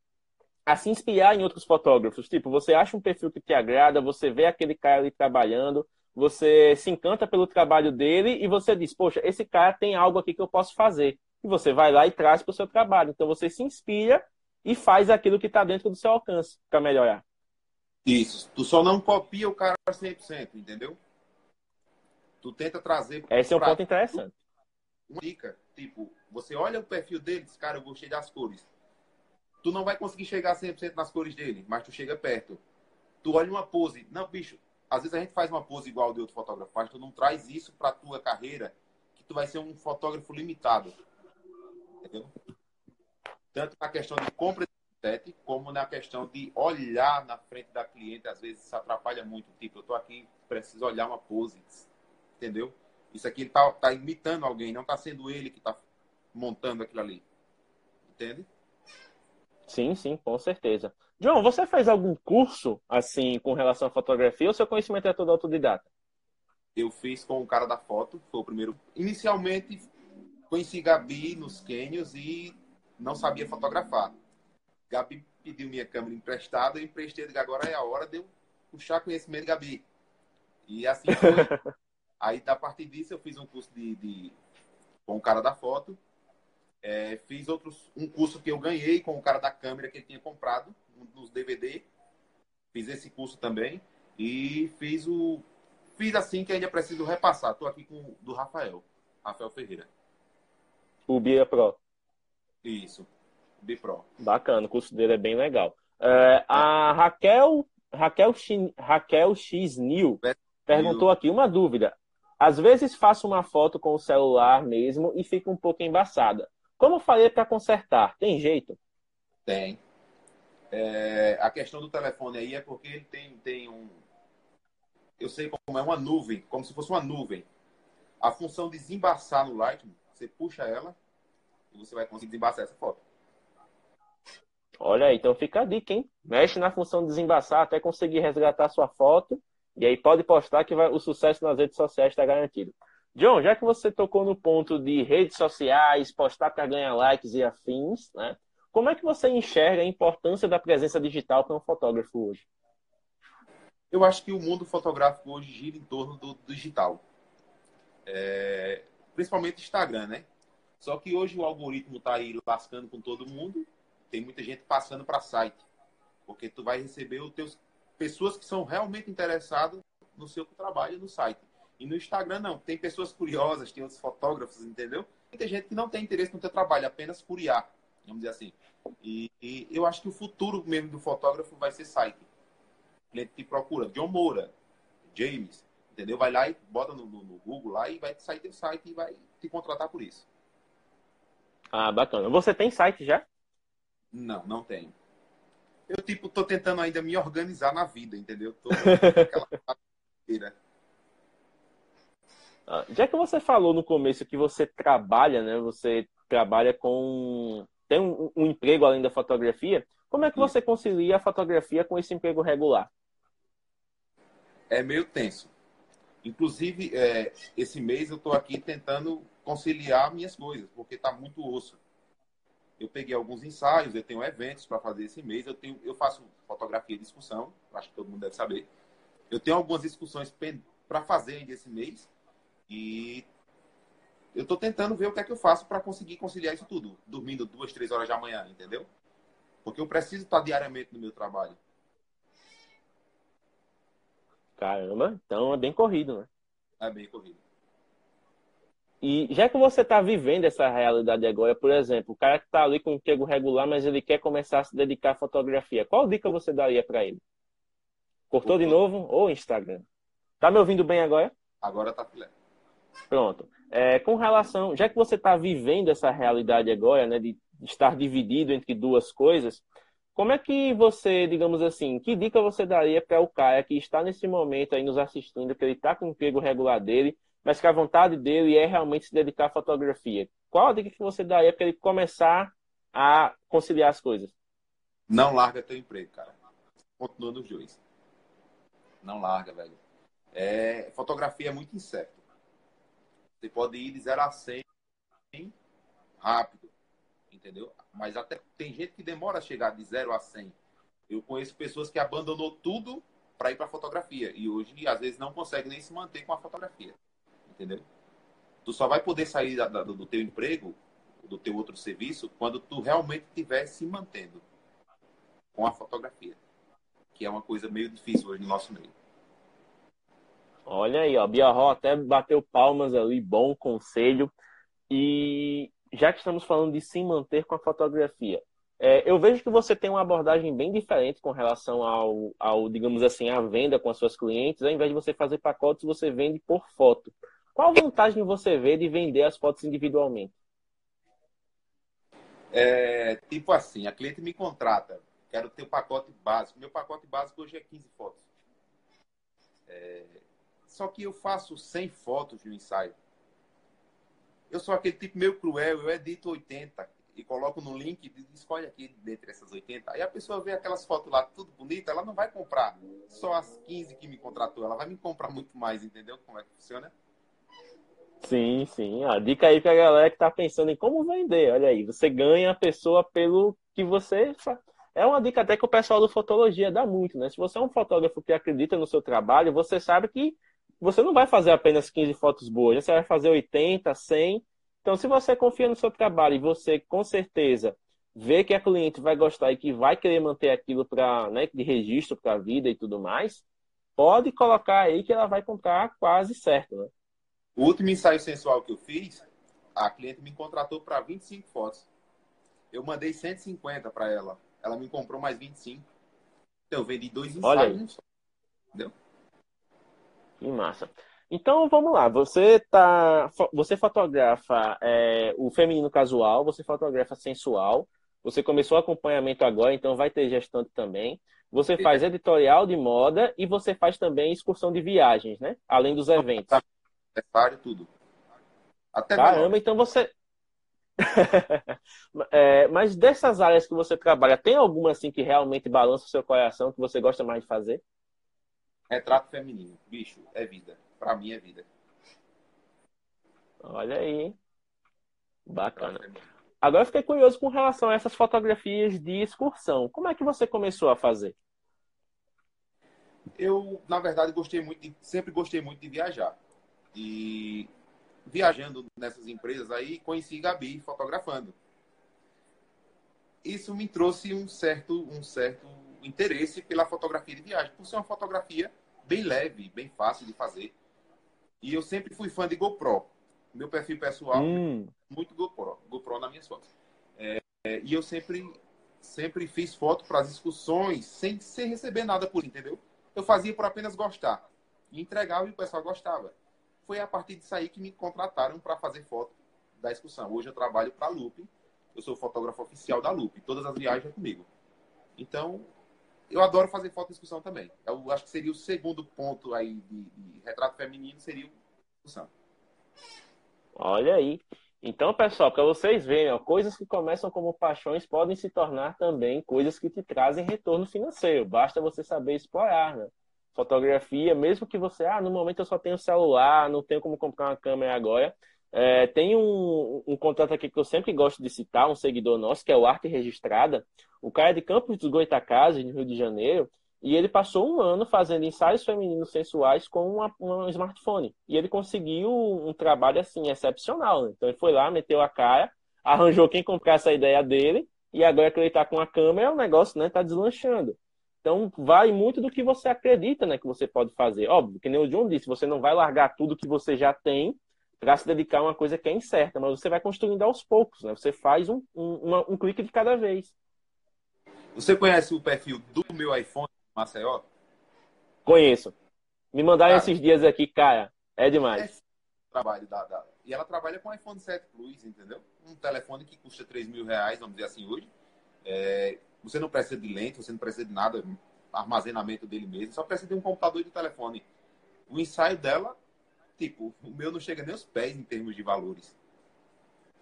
a se inspirar em outros fotógrafos, tipo, você acha um perfil que te agrada, você vê aquele cara ali trabalhando, você se encanta pelo trabalho dele e você diz, poxa, esse cara tem algo aqui que eu posso fazer. E você vai lá e traz para o seu trabalho. Então você se inspira e faz aquilo que está dentro do seu alcance para melhorar. Isso. Tu só não copia o cara 100%, entendeu? Tu tenta trazer. Esse é um ponto interessante. Uma dica, tipo, você olha o perfil dele diz, cara, eu gostei das cores. Tu não vai conseguir chegar 100% nas cores dele, mas tu chega perto. Tu olha uma pose. Não, bicho, às vezes a gente faz uma pose igual de outro fotógrafo, mas tu não traz isso para tua carreira, que tu vai ser um fotógrafo limitado. Entendeu? Tanto na questão de compra de como na questão de olhar na frente da cliente, às vezes isso atrapalha muito. Tipo, eu tô aqui, preciso olhar uma pose, entendeu? Isso aqui ele tá, tá imitando alguém, não tá sendo ele que tá montando aquilo ali. Entende? Sim, sim, com certeza. John, você fez algum curso, assim, com relação à fotografia ou seu conhecimento é todo autodidata? Eu fiz com o cara da foto, foi o primeiro. Inicialmente, conheci Gabi nos Quênios e não sabia fotografar. Gabi pediu minha câmera emprestada, eu emprestei, agora é a hora de eu puxar conhecimento de Gabi. E assim foi. [laughs] Aí, a partir disso, eu fiz um curso de, de com o cara da foto. É, fiz outros, um curso que eu ganhei com o cara da câmera que ele tinha comprado nos DVD. Fiz esse curso também. E fiz o. Fiz assim que ainda preciso repassar. Estou aqui com o do Rafael. Rafael Ferreira. O Bia Pro. Isso. Bipro. Bacana, o curso dele é bem legal. É, a Raquel, Raquel, Raquel X New perguntou aqui uma dúvida. Às vezes faço uma foto com o celular mesmo e fica um pouco embaçada. Como falei para consertar? Tem jeito? Tem. É, a questão do telefone aí é porque ele tem, tem um. Eu sei como é uma nuvem, como se fosse uma nuvem. A função de desembaçar no Lightroom, você puxa ela e você vai conseguir desembaçar essa foto. Olha aí, então fica a dica, hein? Mexe na função de desembaçar até conseguir resgatar sua foto. E aí pode postar que vai, o sucesso nas redes sociais está garantido. John, já que você tocou no ponto de redes sociais, postar para ganhar likes e afins, né? Como é que você enxerga a importância da presença digital para um fotógrafo hoje? Eu acho que o mundo fotográfico hoje gira em torno do digital. É... Principalmente Instagram, né? Só que hoje o algoritmo está aí lascando com todo mundo. Tem muita gente passando para site. Porque tu vai receber os teus pessoas que são realmente interessadas no seu trabalho no site. E no Instagram não, tem pessoas curiosas, tem outros fotógrafos, entendeu? E tem gente que não tem interesse no teu trabalho, apenas curiar, vamos dizer assim. E, e, eu acho que o futuro mesmo do fotógrafo vai ser site. O cliente te procura, John Moura, James, entendeu? Vai lá e bota no, no, no Google lá e vai sair teu site e vai te contratar por isso. Ah, bacana. Você tem site já? Não, não tenho. Eu, tipo, tô tentando ainda me organizar na vida, entendeu? Tô [laughs] ah, Já que você falou no começo que você trabalha, né? Você trabalha com. tem um, um emprego além da fotografia. Como é que você concilia a fotografia com esse emprego regular? É meio tenso. Inclusive, é, esse mês eu estou aqui tentando conciliar minhas coisas, porque está muito osso. Eu peguei alguns ensaios, eu tenho eventos para fazer esse mês, eu, tenho, eu faço fotografia e discussão, acho que todo mundo deve saber. Eu tenho algumas discussões para fazer ainda esse mês e eu estou tentando ver o que é que eu faço para conseguir conciliar isso tudo, dormindo duas, três horas da manhã, entendeu? Porque eu preciso estar diariamente no meu trabalho. Caramba, então é bem corrido, né? É bem corrido. E já que você está vivendo essa realidade agora, por exemplo, o cara que está ali com um emprego regular, mas ele quer começar a se dedicar à fotografia, qual dica você daria para ele? Cortou de novo ou Instagram? Tá me ouvindo bem agora? Agora tá filé. Pronto. É, com relação, já que você está vivendo essa realidade agora, né, de estar dividido entre duas coisas, como é que você, digamos assim, que dica você daria para o cara que está nesse momento aí nos assistindo, que ele está com o emprego regular dele, mas que a vontade dele é realmente se dedicar à fotografia? Qual a dica que você daria para ele começar a conciliar as coisas? Não larga teu emprego, cara. Continua nos dois. Não larga, velho. É, fotografia é muito incerto. Você pode ir de 0 a 100 rápido, entendeu? Mas até tem gente que demora a chegar de 0 a 100. Eu conheço pessoas que abandonou tudo para ir para fotografia e hoje às vezes não consegue nem se manter com a fotografia, entendeu? Tu só vai poder sair da, da, do teu emprego, do teu outro serviço, quando tu realmente estiver se mantendo com a fotografia, que é uma coisa meio difícil hoje no nosso meio. Olha aí, ó, Biarro até bateu palmas ali, bom conselho. E já que estamos falando de se manter com a fotografia, é, eu vejo que você tem uma abordagem bem diferente com relação ao, ao, digamos assim, à venda com as suas clientes. Ao invés de você fazer pacotes, você vende por foto. Qual vantagem você vê de vender as fotos individualmente? É, tipo assim, a cliente me contrata, quero ter o pacote básico. Meu pacote básico hoje é 15 fotos. É, só que eu faço 100 fotos no ensaio. Eu sou aquele tipo meio cruel, eu edito 80 e coloco no link e escolhe aqui dentre essas 80. Aí a pessoa vê aquelas fotos lá, tudo bonito, ela não vai comprar só as 15 que me contratou, ela vai me comprar muito mais, entendeu como é que funciona? Sim, sim. A dica aí pra galera que tá pensando em como vender. Olha aí, você ganha a pessoa pelo que você faz. É uma dica até que o pessoal do Fotologia dá muito, né? Se você é um fotógrafo que acredita no seu trabalho, você sabe que você não vai fazer apenas 15 fotos boas, né? você vai fazer 80, 100. Então, se você confia no seu trabalho e você, com certeza, vê que a cliente vai gostar e que vai querer manter aquilo para né, de registro para a vida e tudo mais, pode colocar aí que ela vai comprar quase certo. Né? O último ensaio sensual que eu fiz, a cliente me contratou para 25 fotos. Eu mandei 150 para ela. Ela me comprou mais 25. Então, eu vendi dois ensaios. Entendeu? Que massa. Então vamos lá, você tá, você fotografa é, o feminino casual, você fotografa sensual, você começou acompanhamento agora, então vai ter gestante também. Você faz editorial de moda e você faz também excursão de viagens, né? Além dos eventos. Separe tudo. Até Caramba, então você. [laughs] é, mas dessas áreas que você trabalha, tem alguma assim que realmente balança o seu coração, que você gosta mais de fazer? Retrato feminino. Bicho, é vida. Pra mim é vida. Olha aí. Bacana. Agora eu fiquei curioso com relação a essas fotografias de excursão. Como é que você começou a fazer? Eu, na verdade, gostei muito de, sempre gostei muito de viajar. E viajando nessas empresas aí, conheci Gabi fotografando. Isso me trouxe um certo, um certo interesse pela fotografia de viagem, por ser uma fotografia bem leve, bem fácil de fazer. E eu sempre fui fã de GoPro. Meu perfil pessoal, hum. muito GoPro, GoPro nas minhas fotos. É, é, e eu sempre, sempre fiz foto para as excursões sem, sem receber nada por entendeu? Eu fazia por apenas gostar. E entregava e o pessoal gostava. Foi a partir disso aí que me contrataram para fazer foto da excursão. Hoje eu trabalho para a Loop. Eu sou fotógrafo oficial da Loop. Todas as viagens é comigo. Então, eu adoro fazer foto discussão também. Eu acho que seria o segundo ponto aí de, de retrato feminino, seria discussão. Olha aí. Então, pessoal, para vocês verem, ó, coisas que começam como paixões podem se tornar também coisas que te trazem retorno financeiro. Basta você saber explorar, né? Fotografia, mesmo que você, ah, no momento eu só tenho celular, não tenho como comprar uma câmera agora. É, tem um, um contrato aqui que eu sempre gosto de citar, um seguidor nosso, que é o Arte Registrada. O cara é de Campos dos Goitacazes, no Rio de Janeiro, e ele passou um ano fazendo ensaios femininos sensuais com uma, um smartphone. E ele conseguiu um trabalho, assim, excepcional. Né? Então ele foi lá, meteu a cara, arranjou quem comprasse a ideia dele, e agora que ele está com a câmera, o negócio né, tá deslanchando. Então, vai muito do que você acredita né, que você pode fazer. Óbvio, que nem o John disse, você não vai largar tudo que você já tem para se dedicar a uma coisa que é incerta, mas você vai construindo aos poucos, né? Você faz um, um, uma, um clique de cada vez. Você conhece o perfil do meu iPhone, Maceió? Conheço. Me mandaram cara, esses dias aqui, cara. É demais. É trabalho da, da, E ela trabalha com iPhone 7 Plus, entendeu? Um telefone que custa 3 mil reais, vamos dizer assim, hoje. É, você não precisa de lente, você não precisa de nada, armazenamento dele mesmo, só precisa de um computador e de telefone. O ensaio dela, tipo, o meu não chega nem aos pés em termos de valores.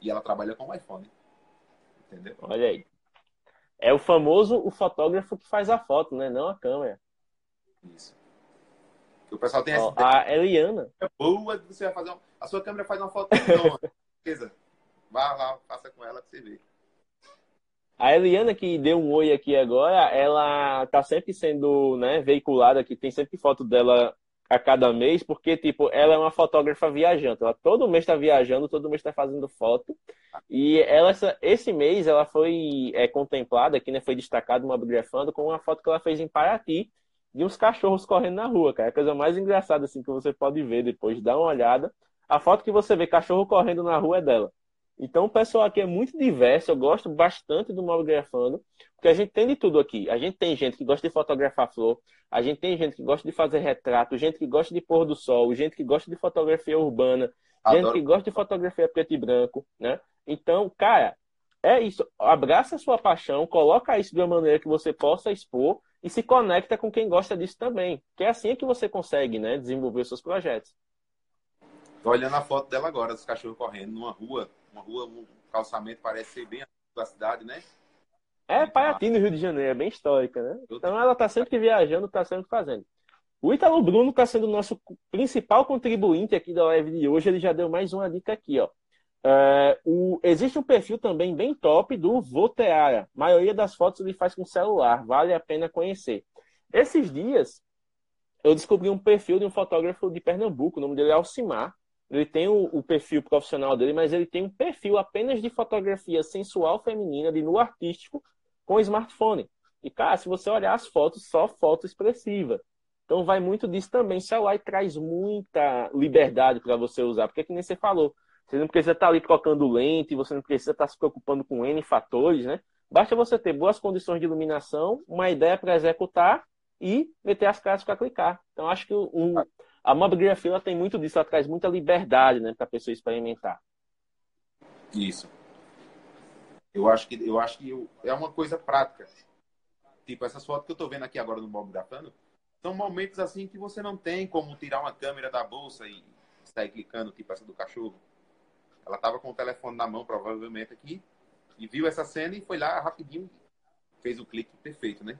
E ela trabalha com o iPhone. Entendeu? Olha aí. É o famoso o fotógrafo que faz a foto, né? Não a câmera. Isso. O pessoal tem essa A Eliana. É boa, você vai fazer uma... A sua câmera faz uma foto. Não, [laughs] beleza. Vá lá, faça com ela que você vê. A Eliana, que deu um oi aqui agora, ela tá sempre sendo né, veiculada aqui, tem sempre foto dela a cada mês, porque, tipo, ela é uma fotógrafa viajante. Ela todo mês está viajando, todo mês está fazendo foto. E ela, esse mês, ela foi é, contemplada aqui, né? Foi destacada uma bibliografando com uma foto que ela fez em Paraty, de uns cachorros correndo na rua, cara. É a coisa mais engraçada, assim, que você pode ver depois, dá uma olhada. A foto que você vê cachorro correndo na rua é dela. Então o pessoal aqui é muito diverso, eu gosto bastante do Malgrafando, porque a gente tem de tudo aqui. A gente tem gente que gosta de fotografar flor, a gente tem gente que gosta de fazer retrato, gente que gosta de pôr do sol, gente que gosta de fotografia urbana, Adoro. gente que gosta de fotografia preto e branco, né? Então, cara, é isso. Abraça a sua paixão, coloca isso de uma maneira que você possa expor e se conecta com quem gosta disso também. Que é assim que você consegue, né, desenvolver os seus projetos. Tô olhando a foto dela agora, dos cachorros correndo numa rua uma rua, um calçamento parece ser bem da cidade, né? É, Paraty, no Rio de Janeiro, é bem histórica, né? Então ela está sempre viajando, está sempre fazendo. O Ítalo Bruno está sendo o nosso principal contribuinte aqui da live de hoje. Ele já deu mais uma dica aqui, ó. É, o, existe um perfil também bem top do Voteara. A maioria das fotos ele faz com celular, vale a pena conhecer. Esses dias eu descobri um perfil de um fotógrafo de Pernambuco, o nome dele é Alcimar. Ele tem o, o, perfil profissional dele, mas ele tem um perfil apenas de fotografia sensual feminina, de nu artístico, com smartphone. E, cara, se você olhar as fotos, só foto expressiva. Então vai muito disso também. O celular traz muita liberdade para você usar, porque é que nem você falou. Você não precisa estar tá ali trocando lente, você não precisa estar tá se preocupando com N fatores, né? Basta você ter boas condições de iluminação, uma ideia para executar e meter as caras para clicar. Então acho que o, a mobigrafia ela tem muito disso, ela traz muita liberdade né, para a pessoa experimentar. Isso. Eu acho que, eu acho que eu, é uma coisa prática. Tipo, essas fotos que eu estou vendo aqui agora no mobigrafando, são momentos assim que você não tem como tirar uma câmera da bolsa e sair clicando, tipo essa do cachorro. Ela estava com o telefone na mão, provavelmente aqui, e viu essa cena e foi lá rapidinho, fez o clique perfeito, né?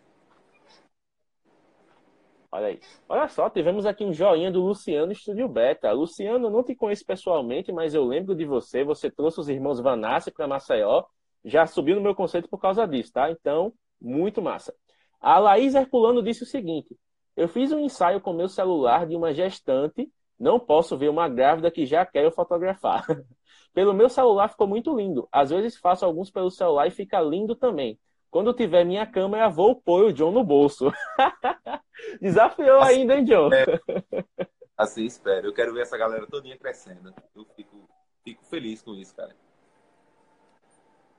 Olha aí. Olha só, tivemos aqui um joinha do Luciano Estúdio Beta. Luciano, não te conheço pessoalmente, mas eu lembro de você. Você trouxe os irmãos Vanassi para Maceió. Já subiu no meu conceito por causa disso, tá? Então, muito massa. A Laís Herculano disse o seguinte: Eu fiz um ensaio com meu celular de uma gestante. Não posso ver uma grávida que já quero fotografar. [laughs] Pelo meu celular ficou muito lindo. Às vezes faço alguns pelo celular e fica lindo também. Quando tiver minha câmera, vou pôr o John no bolso. [laughs] Desafiou assim, ainda, hein, John? [laughs] Assim espero. Eu quero ver essa galera todinha crescendo. Eu fico, fico feliz com isso, cara.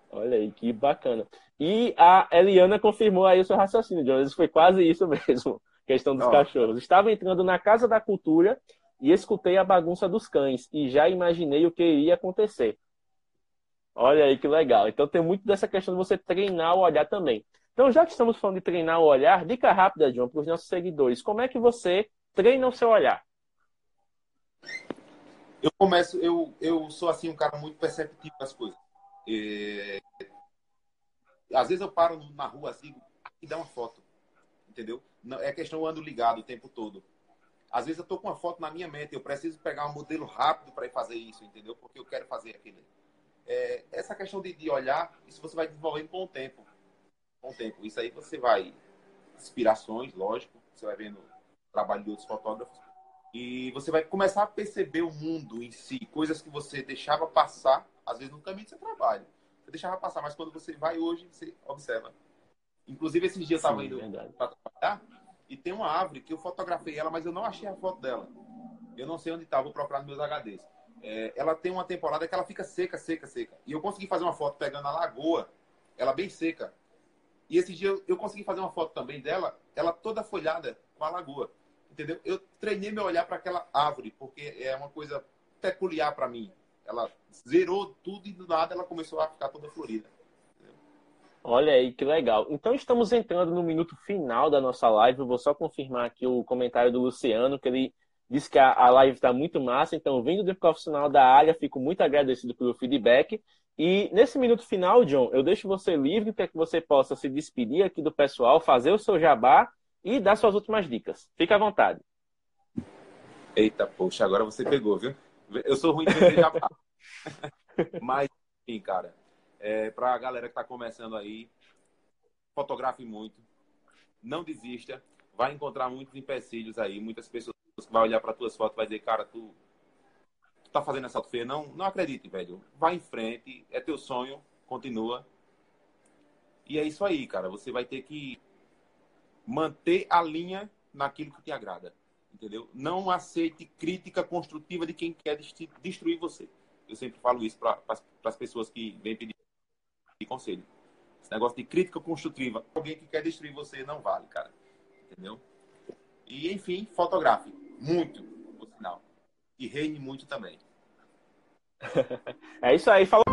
Olha aí, que bacana. E a Eliana confirmou aí o seu raciocínio, John. Foi quase isso [laughs] mesmo, questão dos oh. cachorros. Estava entrando na Casa da Cultura e escutei a bagunça dos cães e já imaginei o que iria acontecer. Olha aí que legal. Então tem muito dessa questão de você treinar o olhar também. Então, já que estamos falando de treinar o olhar, dica rápida, John, para os nossos seguidores. Como é que você treina o seu olhar? Eu começo, eu, eu sou assim um cara muito perceptivo das coisas. É... Às vezes eu paro na rua assim e dá uma foto, entendeu? É questão eu ando ligado o tempo todo. Às vezes eu tô com uma foto na minha mente, eu preciso pegar um modelo rápido para ir fazer isso, entendeu? Porque eu quero fazer aquilo é, essa questão de, de, olhar, isso você vai desenvolvendo com o tempo. Com o tempo. Isso aí você vai. Inspirações, lógico. Você vai vendo o trabalho de outros fotógrafos. E você vai começar a perceber o mundo em si, coisas que você deixava passar, às vezes no caminho do seu trabalho. Você deixava passar, mas quando você vai hoje, você observa. Inclusive, esses dias eu estava indo para trabalhar e tem uma árvore que eu fotografei ela, mas eu não achei a foto dela. Eu não sei onde está, vou procurar nos meus HDs é, ela tem uma temporada que ela fica seca, seca, seca. E eu consegui fazer uma foto pegando a lagoa, ela bem seca. E esse dia eu, eu consegui fazer uma foto também dela, ela toda folhada com a lagoa. Entendeu? Eu treinei meu olhar para aquela árvore, porque é uma coisa peculiar para mim. ela zerou tudo e do nada ela começou a ficar toda florida. Olha aí que legal. Então estamos entrando no minuto final da nossa live. Eu vou só confirmar aqui o comentário do Luciano, que ele disse que a, live está muito massa. Então, vindo do profissional da área, fico muito agradecido pelo feedback. E nesse minuto final, John, eu deixo você livre para que você possa se despedir aqui do pessoal, fazer o seu jabá e dar suas últimas dicas. Fique à vontade. Eita, poxa, agora você pegou, viu? Eu sou ruim de vender jabá. [laughs] Mas, enfim, cara, é, para a galera que está começando aí, fotografe muito, não desista, vai encontrar muitos empecilhos aí, muitas pessoas que vão olhar para tuas fotos e vai dizer, cara, tu, tu tá fazendo essa foto feia. Não, não acredite, velho. Vai em frente, é teu sonho, continua. E é isso aí, cara. Você vai ter que manter a linha naquilo que te agrada. Entendeu? Não aceite crítica construtiva de quem quer destruir você. Eu sempre falo isso para as pessoas que vêm pedir conselho. Esse negócio de crítica construtiva, alguém que quer destruir você não vale, cara. Entendeu? E, enfim, fotografe. Muito, por sinal. E reine muito também. [laughs] é isso aí. Falou.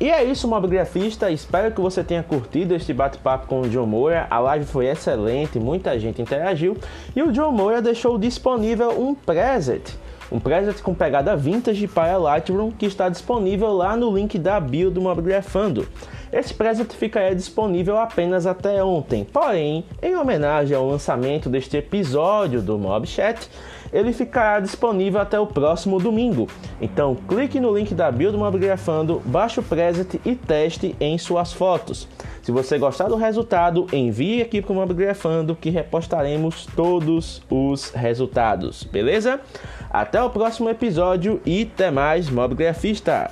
E é isso, mobigrafista. Espero que você tenha curtido este bate-papo com o John Moura. A live foi excelente, muita gente interagiu. E o John Moura deixou disponível um preset. Um preset com pegada vintage para Lightroom que está disponível lá no link da bio do Mobigrafando. Esse preset ficaria disponível apenas até ontem, porém, em homenagem ao lançamento deste episódio do MobChat, ele ficará disponível até o próximo domingo. Então clique no link da bio do Mobigrafando, baixe o preset e teste em suas fotos. Se você gostar do resultado, envie aqui para o Mobigrafando que repostaremos todos os resultados, beleza? Até o próximo episódio e até mais, Mobigrafista!